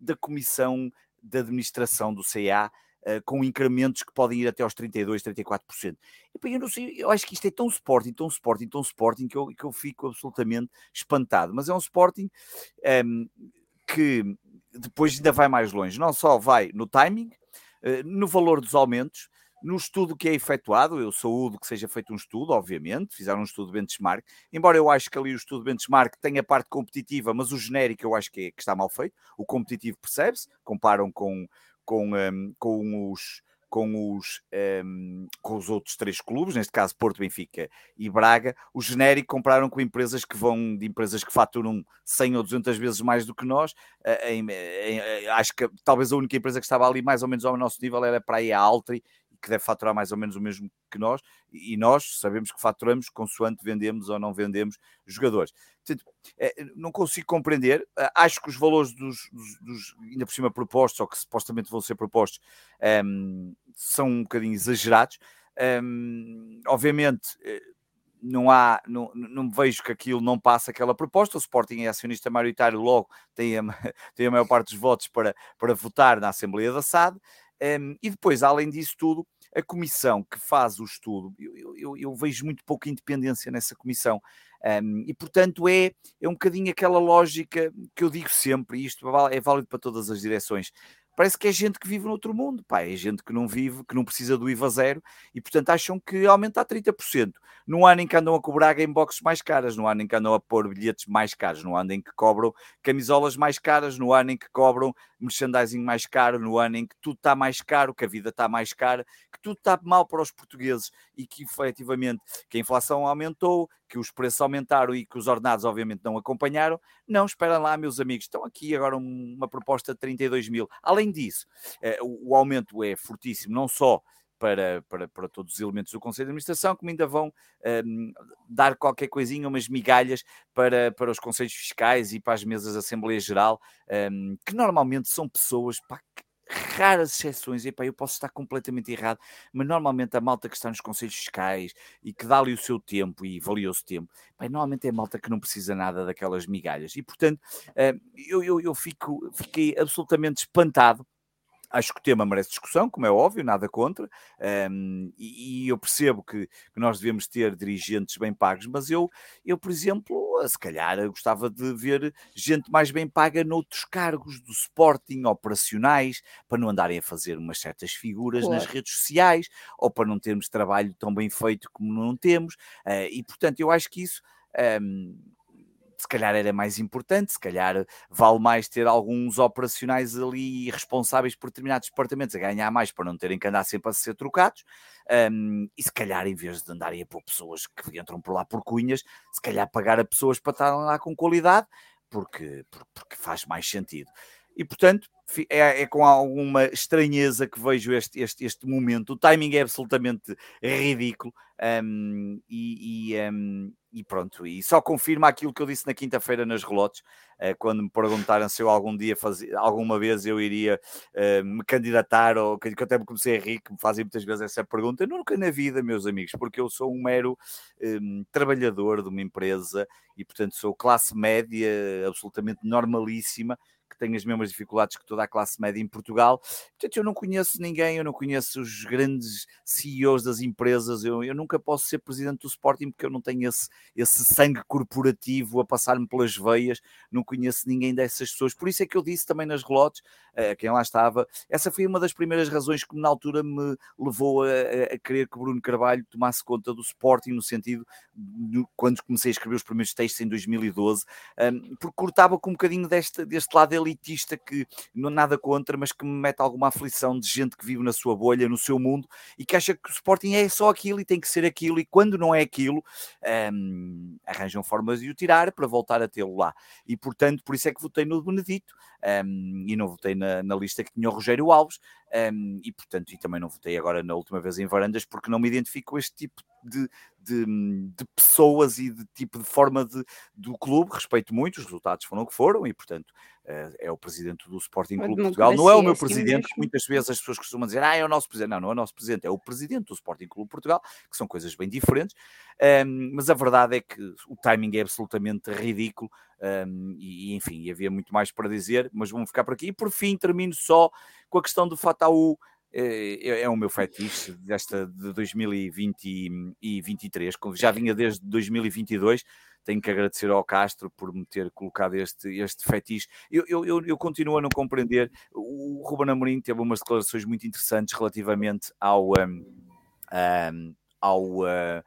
da Comissão de Administração do CA, eh, com incrementos que podem ir até aos 32%, 34%. E, eu, não sei, eu acho que isto é tão Sporting, tão Sporting, tão Sporting, que eu, que eu fico absolutamente espantado. Mas é um Sporting um, ehm, que depois ainda vai mais longe. Não só vai no timing, eh, no valor dos aumentos, no estudo que é efetuado, eu saúdo que seja feito um estudo, obviamente, fizeram um estudo benchmark, embora eu acho que ali o estudo benchmark tenha a parte competitiva, mas o genérico eu acho que, é, que está mal feito, o competitivo percebe-se, comparam com, com, ehm, com os com os, um, ehm, com os outros três clubes, neste caso Porto, Benfica e Braga, o genérico compraram com empresas que vão, de empresas que faturam 100 ou 200 vezes mais do que nós, uh, em, em, em, acho que talvez a única empresa que estava ali mais ou menos ao nosso nível era para aí a Altri, que deve faturar mais ou menos o mesmo que nós, e nós sabemos que faturamos consoante vendemos ou não vendemos jogadores. Portanto, é, não consigo compreender, acho que os valores dos, dos, dos, ainda por cima propostos, ou que supostamente vão ser propostos, um, são um bocadinho exagerados. Um, obviamente, eh, não há, não, não vejo que aquilo não passa aquela proposta. O Sporting é acionista maioritário, logo tem a, <laughs> tem a maior parte dos votos para, para votar na Assembleia da SAD. Um, e depois, além disso tudo, a comissão que faz o estudo, eu, eu, eu vejo muito pouca independência nessa comissão. Um, e portanto é, é um bocadinho aquela lógica que eu digo sempre, e isto é válido para todas as direções parece que é gente que vive no outro mundo, pá, é gente que não vive, que não precisa do IVA zero e, portanto, acham que aumenta a 30%. No ano em que andam a cobrar gameboxes mais caras, no ano em que andam a pôr bilhetes mais caros, no ano em que cobram camisolas mais caras, no ano em que cobram merchandising mais caro, no ano em que tudo está mais caro, que a vida está mais cara, que tudo está mal para os portugueses e que, efetivamente, que a inflação aumentou, que os preços aumentaram e que os ordenados, obviamente, não acompanharam. Não, esperam lá, meus amigos. Estão aqui agora uma proposta de 32 mil. Além disso, eh, o aumento é fortíssimo, não só para, para, para todos os elementos do Conselho de Administração, como ainda vão um, ehm, dar qualquer coisinha, umas migalhas para, para os Conselhos Fiscais e para as mesas da Assembleia Geral, um, ehm, que normalmente são pessoas pá, raras exceções, e pá, eu posso estar completamente errado, mas normalmente a malta que está nos conselhos fiscais e que dá ali o seu tempo e valioso tempo, normalmente é malta que não precisa nada daquelas migalhas. E portanto, eh, eu, eu, eu fico, fiquei absolutamente espantado Acho que o tema merece discussão, como é óbvio, nada contra, um, e, e, eu percebo que, que, nós devemos ter dirigentes bem pagos, mas eu, eu, por exemplo, se calhar gostava de ver gente mais bem paga noutros cargos do Sporting, operacionais, para não andarem a fazer umas certas figuras claro. nas redes sociais, ou para não termos trabalho tão bem feito como não temos, uh, e portanto eu acho que isso. Um, se calhar era mais importante, se calhar vale mais ter alguns operacionais ali responsáveis por determinados departamentos a ganhar mais para não terem que andar sempre a ser trocados. Um, e se calhar, em vez de andarem a pôr pessoas que entram por lá por cunhas, se calhar pagar a pessoas para estarem lá com qualidade, porque, porque faz mais sentido. e portanto é, é, com alguma estranheza que vejo este, este, este momento. O timing é absolutamente ridículo um, e, e, um, e, pronto, e só confirma aquilo que eu disse na quinta-feira nas relotes, uh, quando me perguntaram se eu algum dia fazia, alguma vez eu iria uh, me candidatar, ou que, eu até me comecei a rir, que me fazem muitas vezes essa pergunta. Nunca na vida, meus amigos, porque eu sou um mero um, trabalhador de uma empresa e, portanto, sou classe média absolutamente normalíssima tem as mesmas dificuldades que toda a classe média em Portugal. Portanto, eu não conheço ninguém, eu não conheço os grandes CEOs das empresas, eu, eu nunca posso ser presidente do Sporting porque eu não tenho esse, esse sangue corporativo a passar-me pelas veias, não conheço ninguém dessas pessoas. Por isso é que eu disse também nas relotes, a quem lá estava, essa foi uma das primeiras razões que na altura me levou a, a querer que Bruno Carvalho tomasse conta do Sporting, no sentido, de, quando comecei a escrever os primeiros textos em 2012, um, porque cortava com um bocadinho deste, deste lado elitista que não nada contra, mas que me mete alguma aflição de gente que vive na sua bolha, no seu mundo e que acha que o Sporting é só aquilo e tem que ser aquilo, e quando não é aquilo, um, arranjam formas de o tirar para voltar a tê-lo lá. E portanto, por isso é que votei no Benedito um, e não votei na, na, lista que tinha o Rogério Alves, um, e portanto, e também não votei agora na última vez em Varandas porque não me identifico com este tipo de, de, de, pessoas e de tipo de forma de, do clube. Respeito muito, os resultados foram o que foram e, portanto, uh, é o presidente do Sporting Clube Portugal. Não é o meu presidente, mesmo. muitas vezes as pessoas costumam dizer, ah, é o nosso presidente. Não, não é o nosso presidente, é o presidente do Sporting Clube Portugal, que são coisas bem diferentes. Um, mas a verdade é que o timing é absolutamente ridículo. Um, e, enfim, havia muito mais para dizer, mas vamos ficar por aqui. E por fim, termino só com a questão do Fataú é, é, é, o meu fetiche desta de 2023, já vinha desde 2022. Tenho que agradecer ao Castro por me ter colocado este, este fetiche. Eu, eu, eu, eu continuo a não compreender. O Ruben Amorim teve umas declarações muito interessantes relativamente ao. Um, um, ao, uh,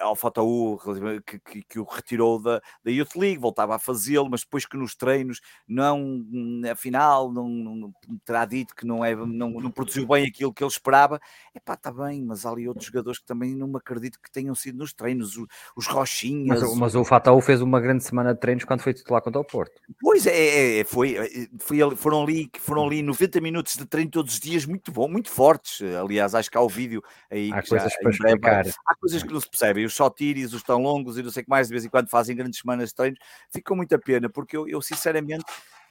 ao Fataú, que, que, que, o retirou da, da Youth League, voltava a fazê-lo, mas depois que nos treinos não, afinal, não, não terá dito que não, é, não, não produziu bem aquilo que ele esperava. É pá, está bem, mas há ali outros jogadores que também não me acredito que tenham sido nos treinos, os, os Rochinhas. Mas, mas o Fataú fez uma grande semana de treinos quando foi titular contra o Porto. Pois é, é, é foi, foi, foram, ali, foram ali 90 minutos de treino todos os dias, muito bom, muito fortes. Aliás, acho que há o vídeo aí. Há coisas já, para explicar. Há coisas que não se percebem, os tiris, os tão longos e não sei o que mais, de vez em quando fazem grandes semanas de treinos, ficam muita pena, porque eu, eu sinceramente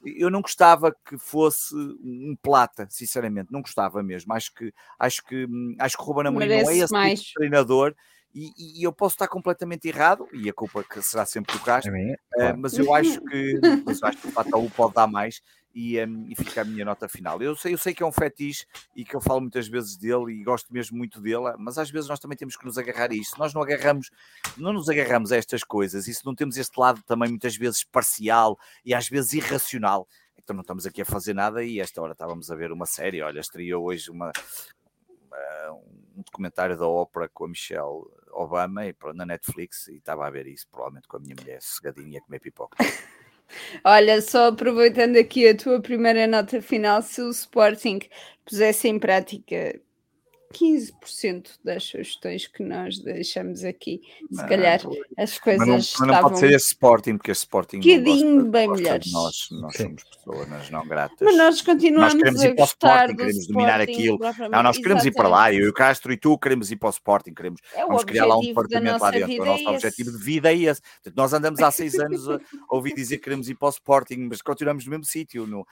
eu não gostava que fosse um plata, sinceramente, não gostava mesmo. Acho que acho que acho que o Ruben Amorim não é esse tipo de treinador e, e, eu posso estar completamente errado e a culpa que será sempre do Castro, é, uh, mas eu acho que mas eu acho que o Fataú pode dar mais e, um, e fica a minha nota final. Eu sei, eu sei que é um fetiche e que eu falo muitas vezes dele e gosto mesmo muito dele, mas às vezes nós também temos que nos agarrar a isto. Nós não agarramos, não nos agarramos a estas coisas e se não temos este lado também muitas vezes parcial e às vezes irracional, então não estamos aqui a fazer nada e esta hora estávamos a ver uma série, olha, estreou hoje uma, uma um documentário da ópera com a Michelle Obama e, na Netflix e estava a ver isso, provavelmente com a minha mulher cegadinha a comer pipoca. <laughs> Olha, só aproveitando aqui a tua primeira nota final, se o Sporting pusesse em prática 15% das sugestões que nós deixamos aqui. Se calhar as coisas. Mas não, mas não pode ser esse Sporting, porque esse Sporting. Um bocadinho bem melhores. Nós, nós somos pessoas não gratas. Mas nós continuamos nós queremos ir para o Sporting, queremos dominar aquilo. Não, nós queremos ir para lá. Eu e o Castro e tu queremos ir para o Sporting. Queremos, é vamos criar lá um departamento lá dentro. O nosso é objetivo de vida é esse. Nós andamos há seis anos a <laughs> ouvir dizer que queremos ir para o Sporting, mas continuamos no mesmo sítio. No,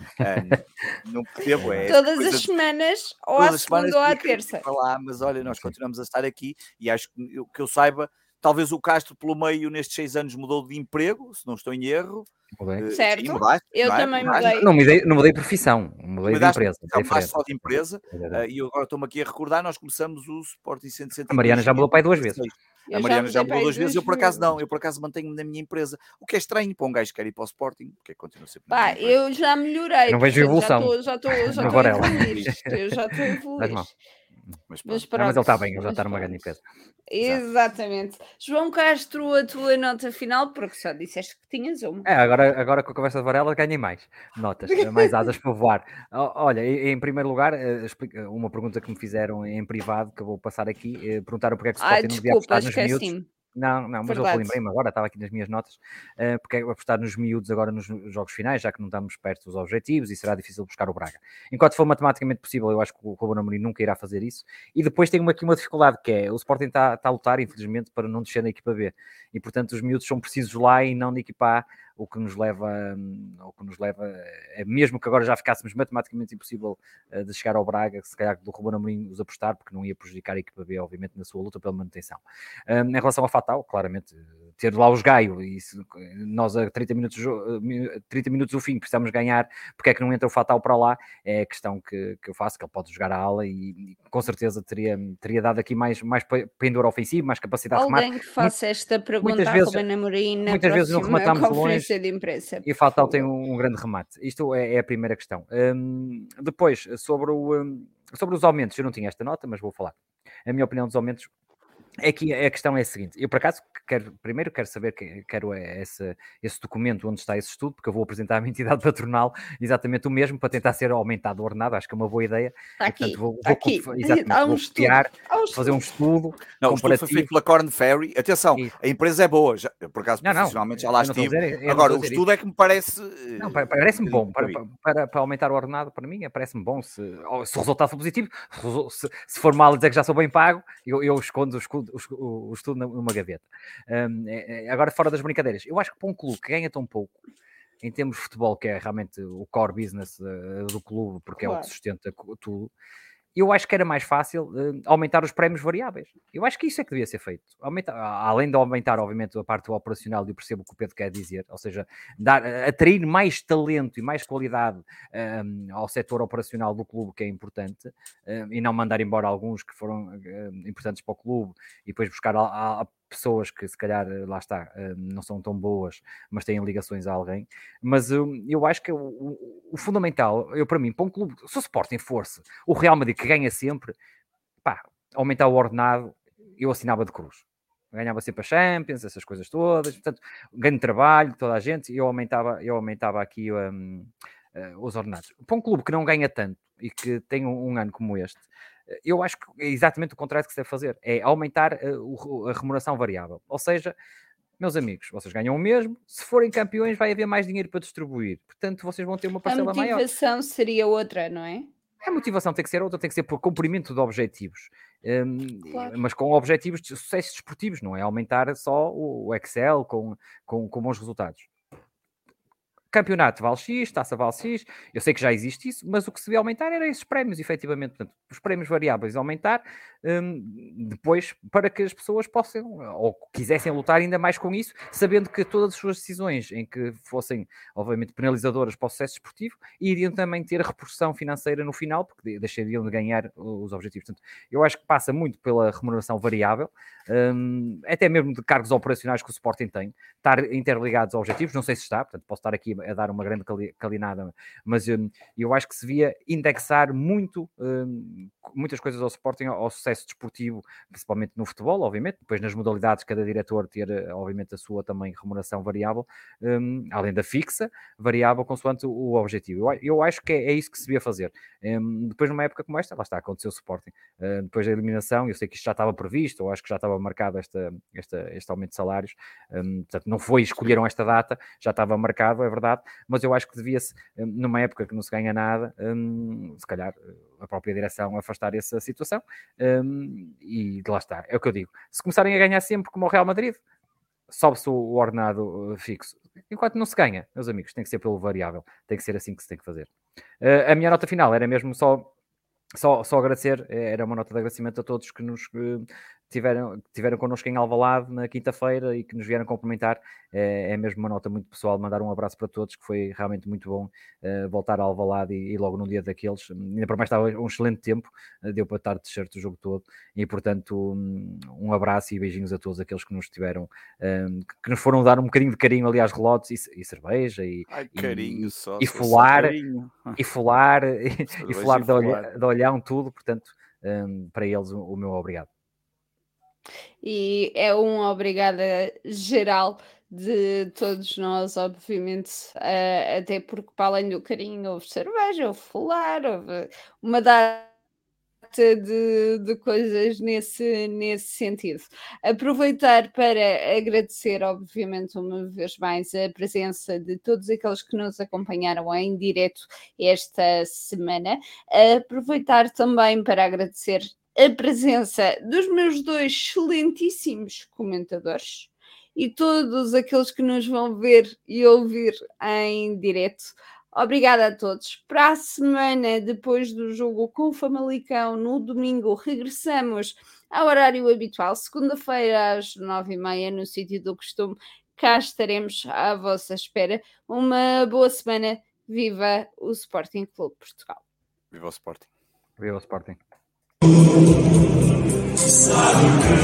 não <laughs> percebo. É Todas as semanas, ou à segunda ou à terça para lá, mas olha, nós continuamos a estar aqui e acho que, que eu saiba, talvez o Castro pelo meio nestes seis anos mudou de emprego, se não estou em erro. Uh, certo, sim, mudaste, eu é? também mudei. Não mudei, não mudei profissão, mudei mudaste, de empresa. Não, só de empresa, uh, e agora estou-me aqui a recordar, nós começamos o Sporting 160. A Mariana já mudou para aí duas vezes. Eu a Mariana já, já mudou duas vezes, eu por acaso não, eu por acaso mantenho-me na minha empresa, o que é estranho para um gajo que quer ir para o Sporting, porque continua sempre. Pá, eu já melhorei. não vejo evolução. Já estou já estou a evoluir. Eu já estou <laughs> a evoluir. Mas, mas, não, mas ele está bem, ele já está numa grande empresa. Exatamente. João Castro, a tua nota final, porque só disseste que tinhas uma. É, agora, agora com a conversa de Varela ganhei mais notas, mais asas para voar. Olha, em primeiro lugar, eh, uma pergunta que me fizeram em privado, que eu vou passar aqui, eh, perguntaram porque é que o Sporting não devia apostar nos miúdos. Não, não, mas Verdade. eu lembrei-me agora, estava aqui nas minhas notas, uh, porque é apostar nos miúdos agora nos jogos finais, já que não estamos perto dos objetivos e será difícil buscar o Braga. Enquanto for matematicamente possível, eu acho que o Ruben Amorim nunca irá fazer isso. E depois tem aqui uma dificuldade, que é o Sporting está, está a lutar, infelizmente, para não descer na equipa B. E, portanto, os miúdos são precisos lá e não na equipa A o que nos leva, o que nos leva é mesmo que agora já ficássemos matematicamente impossível eh, de chegar ao Braga, se calhar do Ruben Amorim os apostar, porque não ia prejudicar a equipa B, obviamente, na sua luta pela manutenção. em relação ao Fatal, claramente, ter lá os Gaio, e se nós a 30 minutos, 30 minutos do fim precisamos ganhar, porque é que não entra o Fatal para lá, é a questão que, que eu faço, que ele pode jogar a ala e, e com certeza teria, teria dado aqui mais, mais pendor ofensivo, mais capacidade Alguém de remate. Alguém que faça esta pergunta muitas vezes, Ruben Amorim na muitas vezes não rematamos longe de imprensa. E Fatal tem um, um, grande remate. Isto é, é a primeira questão. Um, depois, sobre, o, um, sobre os aumentos, eu não tinha esta nota, mas vou falar. A minha opinião dos aumentos é que a questão é a seguinte: eu por acaso quero, primeiro quero saber, que, quero esse, esse documento onde está esse estudo, porque eu vou apresentar à minha entidade <laughs> patronal exatamente o mesmo para tentar ser aumentado o ordenado, acho que é uma boa ideia. Está aqui, Portanto, vou, vou, aqui. Exatamente, um vou copiar, um fazer um estudo. Não, o estudo foi feito pela Corn Ferry. Atenção, Isso. a empresa é boa, já, por acaso não, profissionalmente não, já lá estive. Dizer, Agora, o estudo isso. é que me parece. Não, parece-me bom. Para, para, para, aumentar o ordenado, para mim, parece-me bom. Se, se o resultado for positivo, se, se for mal dizer que já sou bem pago, eu, eu escondo o, o, o tudo numa gaveta. Um, é, é, agora, fora das brincadeiras, eu acho que para um clube que ganha tão pouco, em termos de futebol, que é realmente o core business uh, do clube, porque claro. é o que sustenta tudo, eu acho que era mais fácil uh, aumentar os prémios variáveis. Eu acho que isso é que devia ser feito. Aumentar, além de aumentar, obviamente, a parte operacional, e percebo o que o Pedro quer dizer, ou seja, dar, atrair mais talento e mais qualidade um, ao setor operacional do clube, que é importante, um, e não mandar embora alguns que foram uh, importantes para o clube, e depois buscar a, a, pessoas que se calhar, eh, lá está, eh, não são tão boas, mas têm ligações a alguém. Mas hum, eu acho que o, o fundamental, eu para mim, para um clube, se o Sporting fosse o Real Madrid que ganha sempre, pá, aumentar o ordenado, eu assinava de cruz. Ganhava sempre a Champions, essas coisas todas, portanto, ganho trabalho, toda a gente, eu aumentava, eu aumentava aqui um, eh, os ordenados. Para um clube que não ganha tanto e que tem um, um ano como este, eu acho que é exatamente o contrário que se deve fazer, é aumentar a, a remuneração variável. Ou seja, meus amigos, vocês ganham o mesmo, se forem campeões vai haver mais dinheiro para distribuir, portanto vocês vão ter uma parcela maior. A motivação maior. seria outra, não é? A motivação tem que ser outra, tem que ser por cumprimento de objetivos, um, claro. mas com objetivos de sucesso desportivos, não é aumentar só o Excel com, com, com bons resultados campeonato vale X, taça vale X, eu sei que já existe isso, mas o que se devia aumentar era esses prémios, efetivamente, portanto, os prémios variáveis aumentar, um, depois para que as pessoas possam, ou quisessem lutar ainda mais com isso, sabendo que todas as suas decisões em que fossem, obviamente, penalizadoras para o sucesso esportivo, iriam também ter repercussão financeira no final, porque deixariam de ganhar os objetivos. Portanto, eu acho que passa muito pela remuneração variável, um, até mesmo de cargos operacionais que o Sporting tem, estar interligados aos objetivos, não sei se está, portanto, posso estar aqui a dar uma grande calinada, mas um, eu acho que se devia indexar muito, um, muitas coisas ao Sporting, ao sucesso desportivo, principalmente no futebol, obviamente, depois nas modalidades, cada diretor ter, obviamente, a sua também remuneração variável, um, além da fixa, variável consoante o objetivo. Eu, eu acho que é, é, isso que se devia fazer. Depois, numa época como esta, lá está, aconteceu o Sporting. Depois da eliminação, eu sei que isto já estava previsto, ou acho que já estava marcado esta, esta, este aumento de salários, portanto, não foi, escolheram esta data, já estava marcado, é verdade, mas eu acho que devia-se, numa época que não se ganha nada, se calhar a própria direção afastar essa situação um, e lá está, é o que eu digo. Se começarem a ganhar sempre como o Real Madrid, sobe-se o ordenado uh, fixo. Enquanto não se ganha, meus amigos, tem que ser pelo variável, tem que ser assim que se tem que fazer. Uh, a minha nota final era mesmo só só, só agradecer, era uma nota de agradecimento a todos que nos tiveram, tiveram connosco em Alvalade na quinta-feira e que nos vieram complementar. É, é mesmo uma nota muito pessoal, mandar um abraço para todos, que foi realmente muito bom uh, voltar a Alvalade e, e, logo num dia daqueles, ainda para mais estava um excelente tempo, uh, deu para estar de t-shirt o jogo todo. E portanto um, um, abraço e beijinhos a todos aqueles que nos tiveram, um, que nos foram dar um bocadinho de carinho, aliás, relotes e, e cerveja e, Ai, carinho e, só, <laughs> e folar, e folar, e, e folar de, olhão tudo, portanto, um, para eles o meu obrigado e é um obrigada geral de todos nós, obviamente, uh, até porque para além do carinho houve cerveja, houve fular, houve uma data de, de coisas nesse, nesse sentido. Aproveitar para agradecer, obviamente, uma vez mais, a presença de todos aqueles que nos acompanharam em direto esta semana. Aproveitar também para agradecer a presença dos meus dois excelentíssimos comentadores e todos aqueles que nos vão ver e ouvir em direto. Obrigada a todos. Para a semana, depois do jogo com o Famalicão, no domingo, regressamos ao horário habitual, segunda-feira às nove e meia, no sítio do costume. Cá estaremos à vossa espera. Uma boa semana. Viva o Sporting Clube Portugal. Viva o Sporting. Viva o Sporting. Sabe que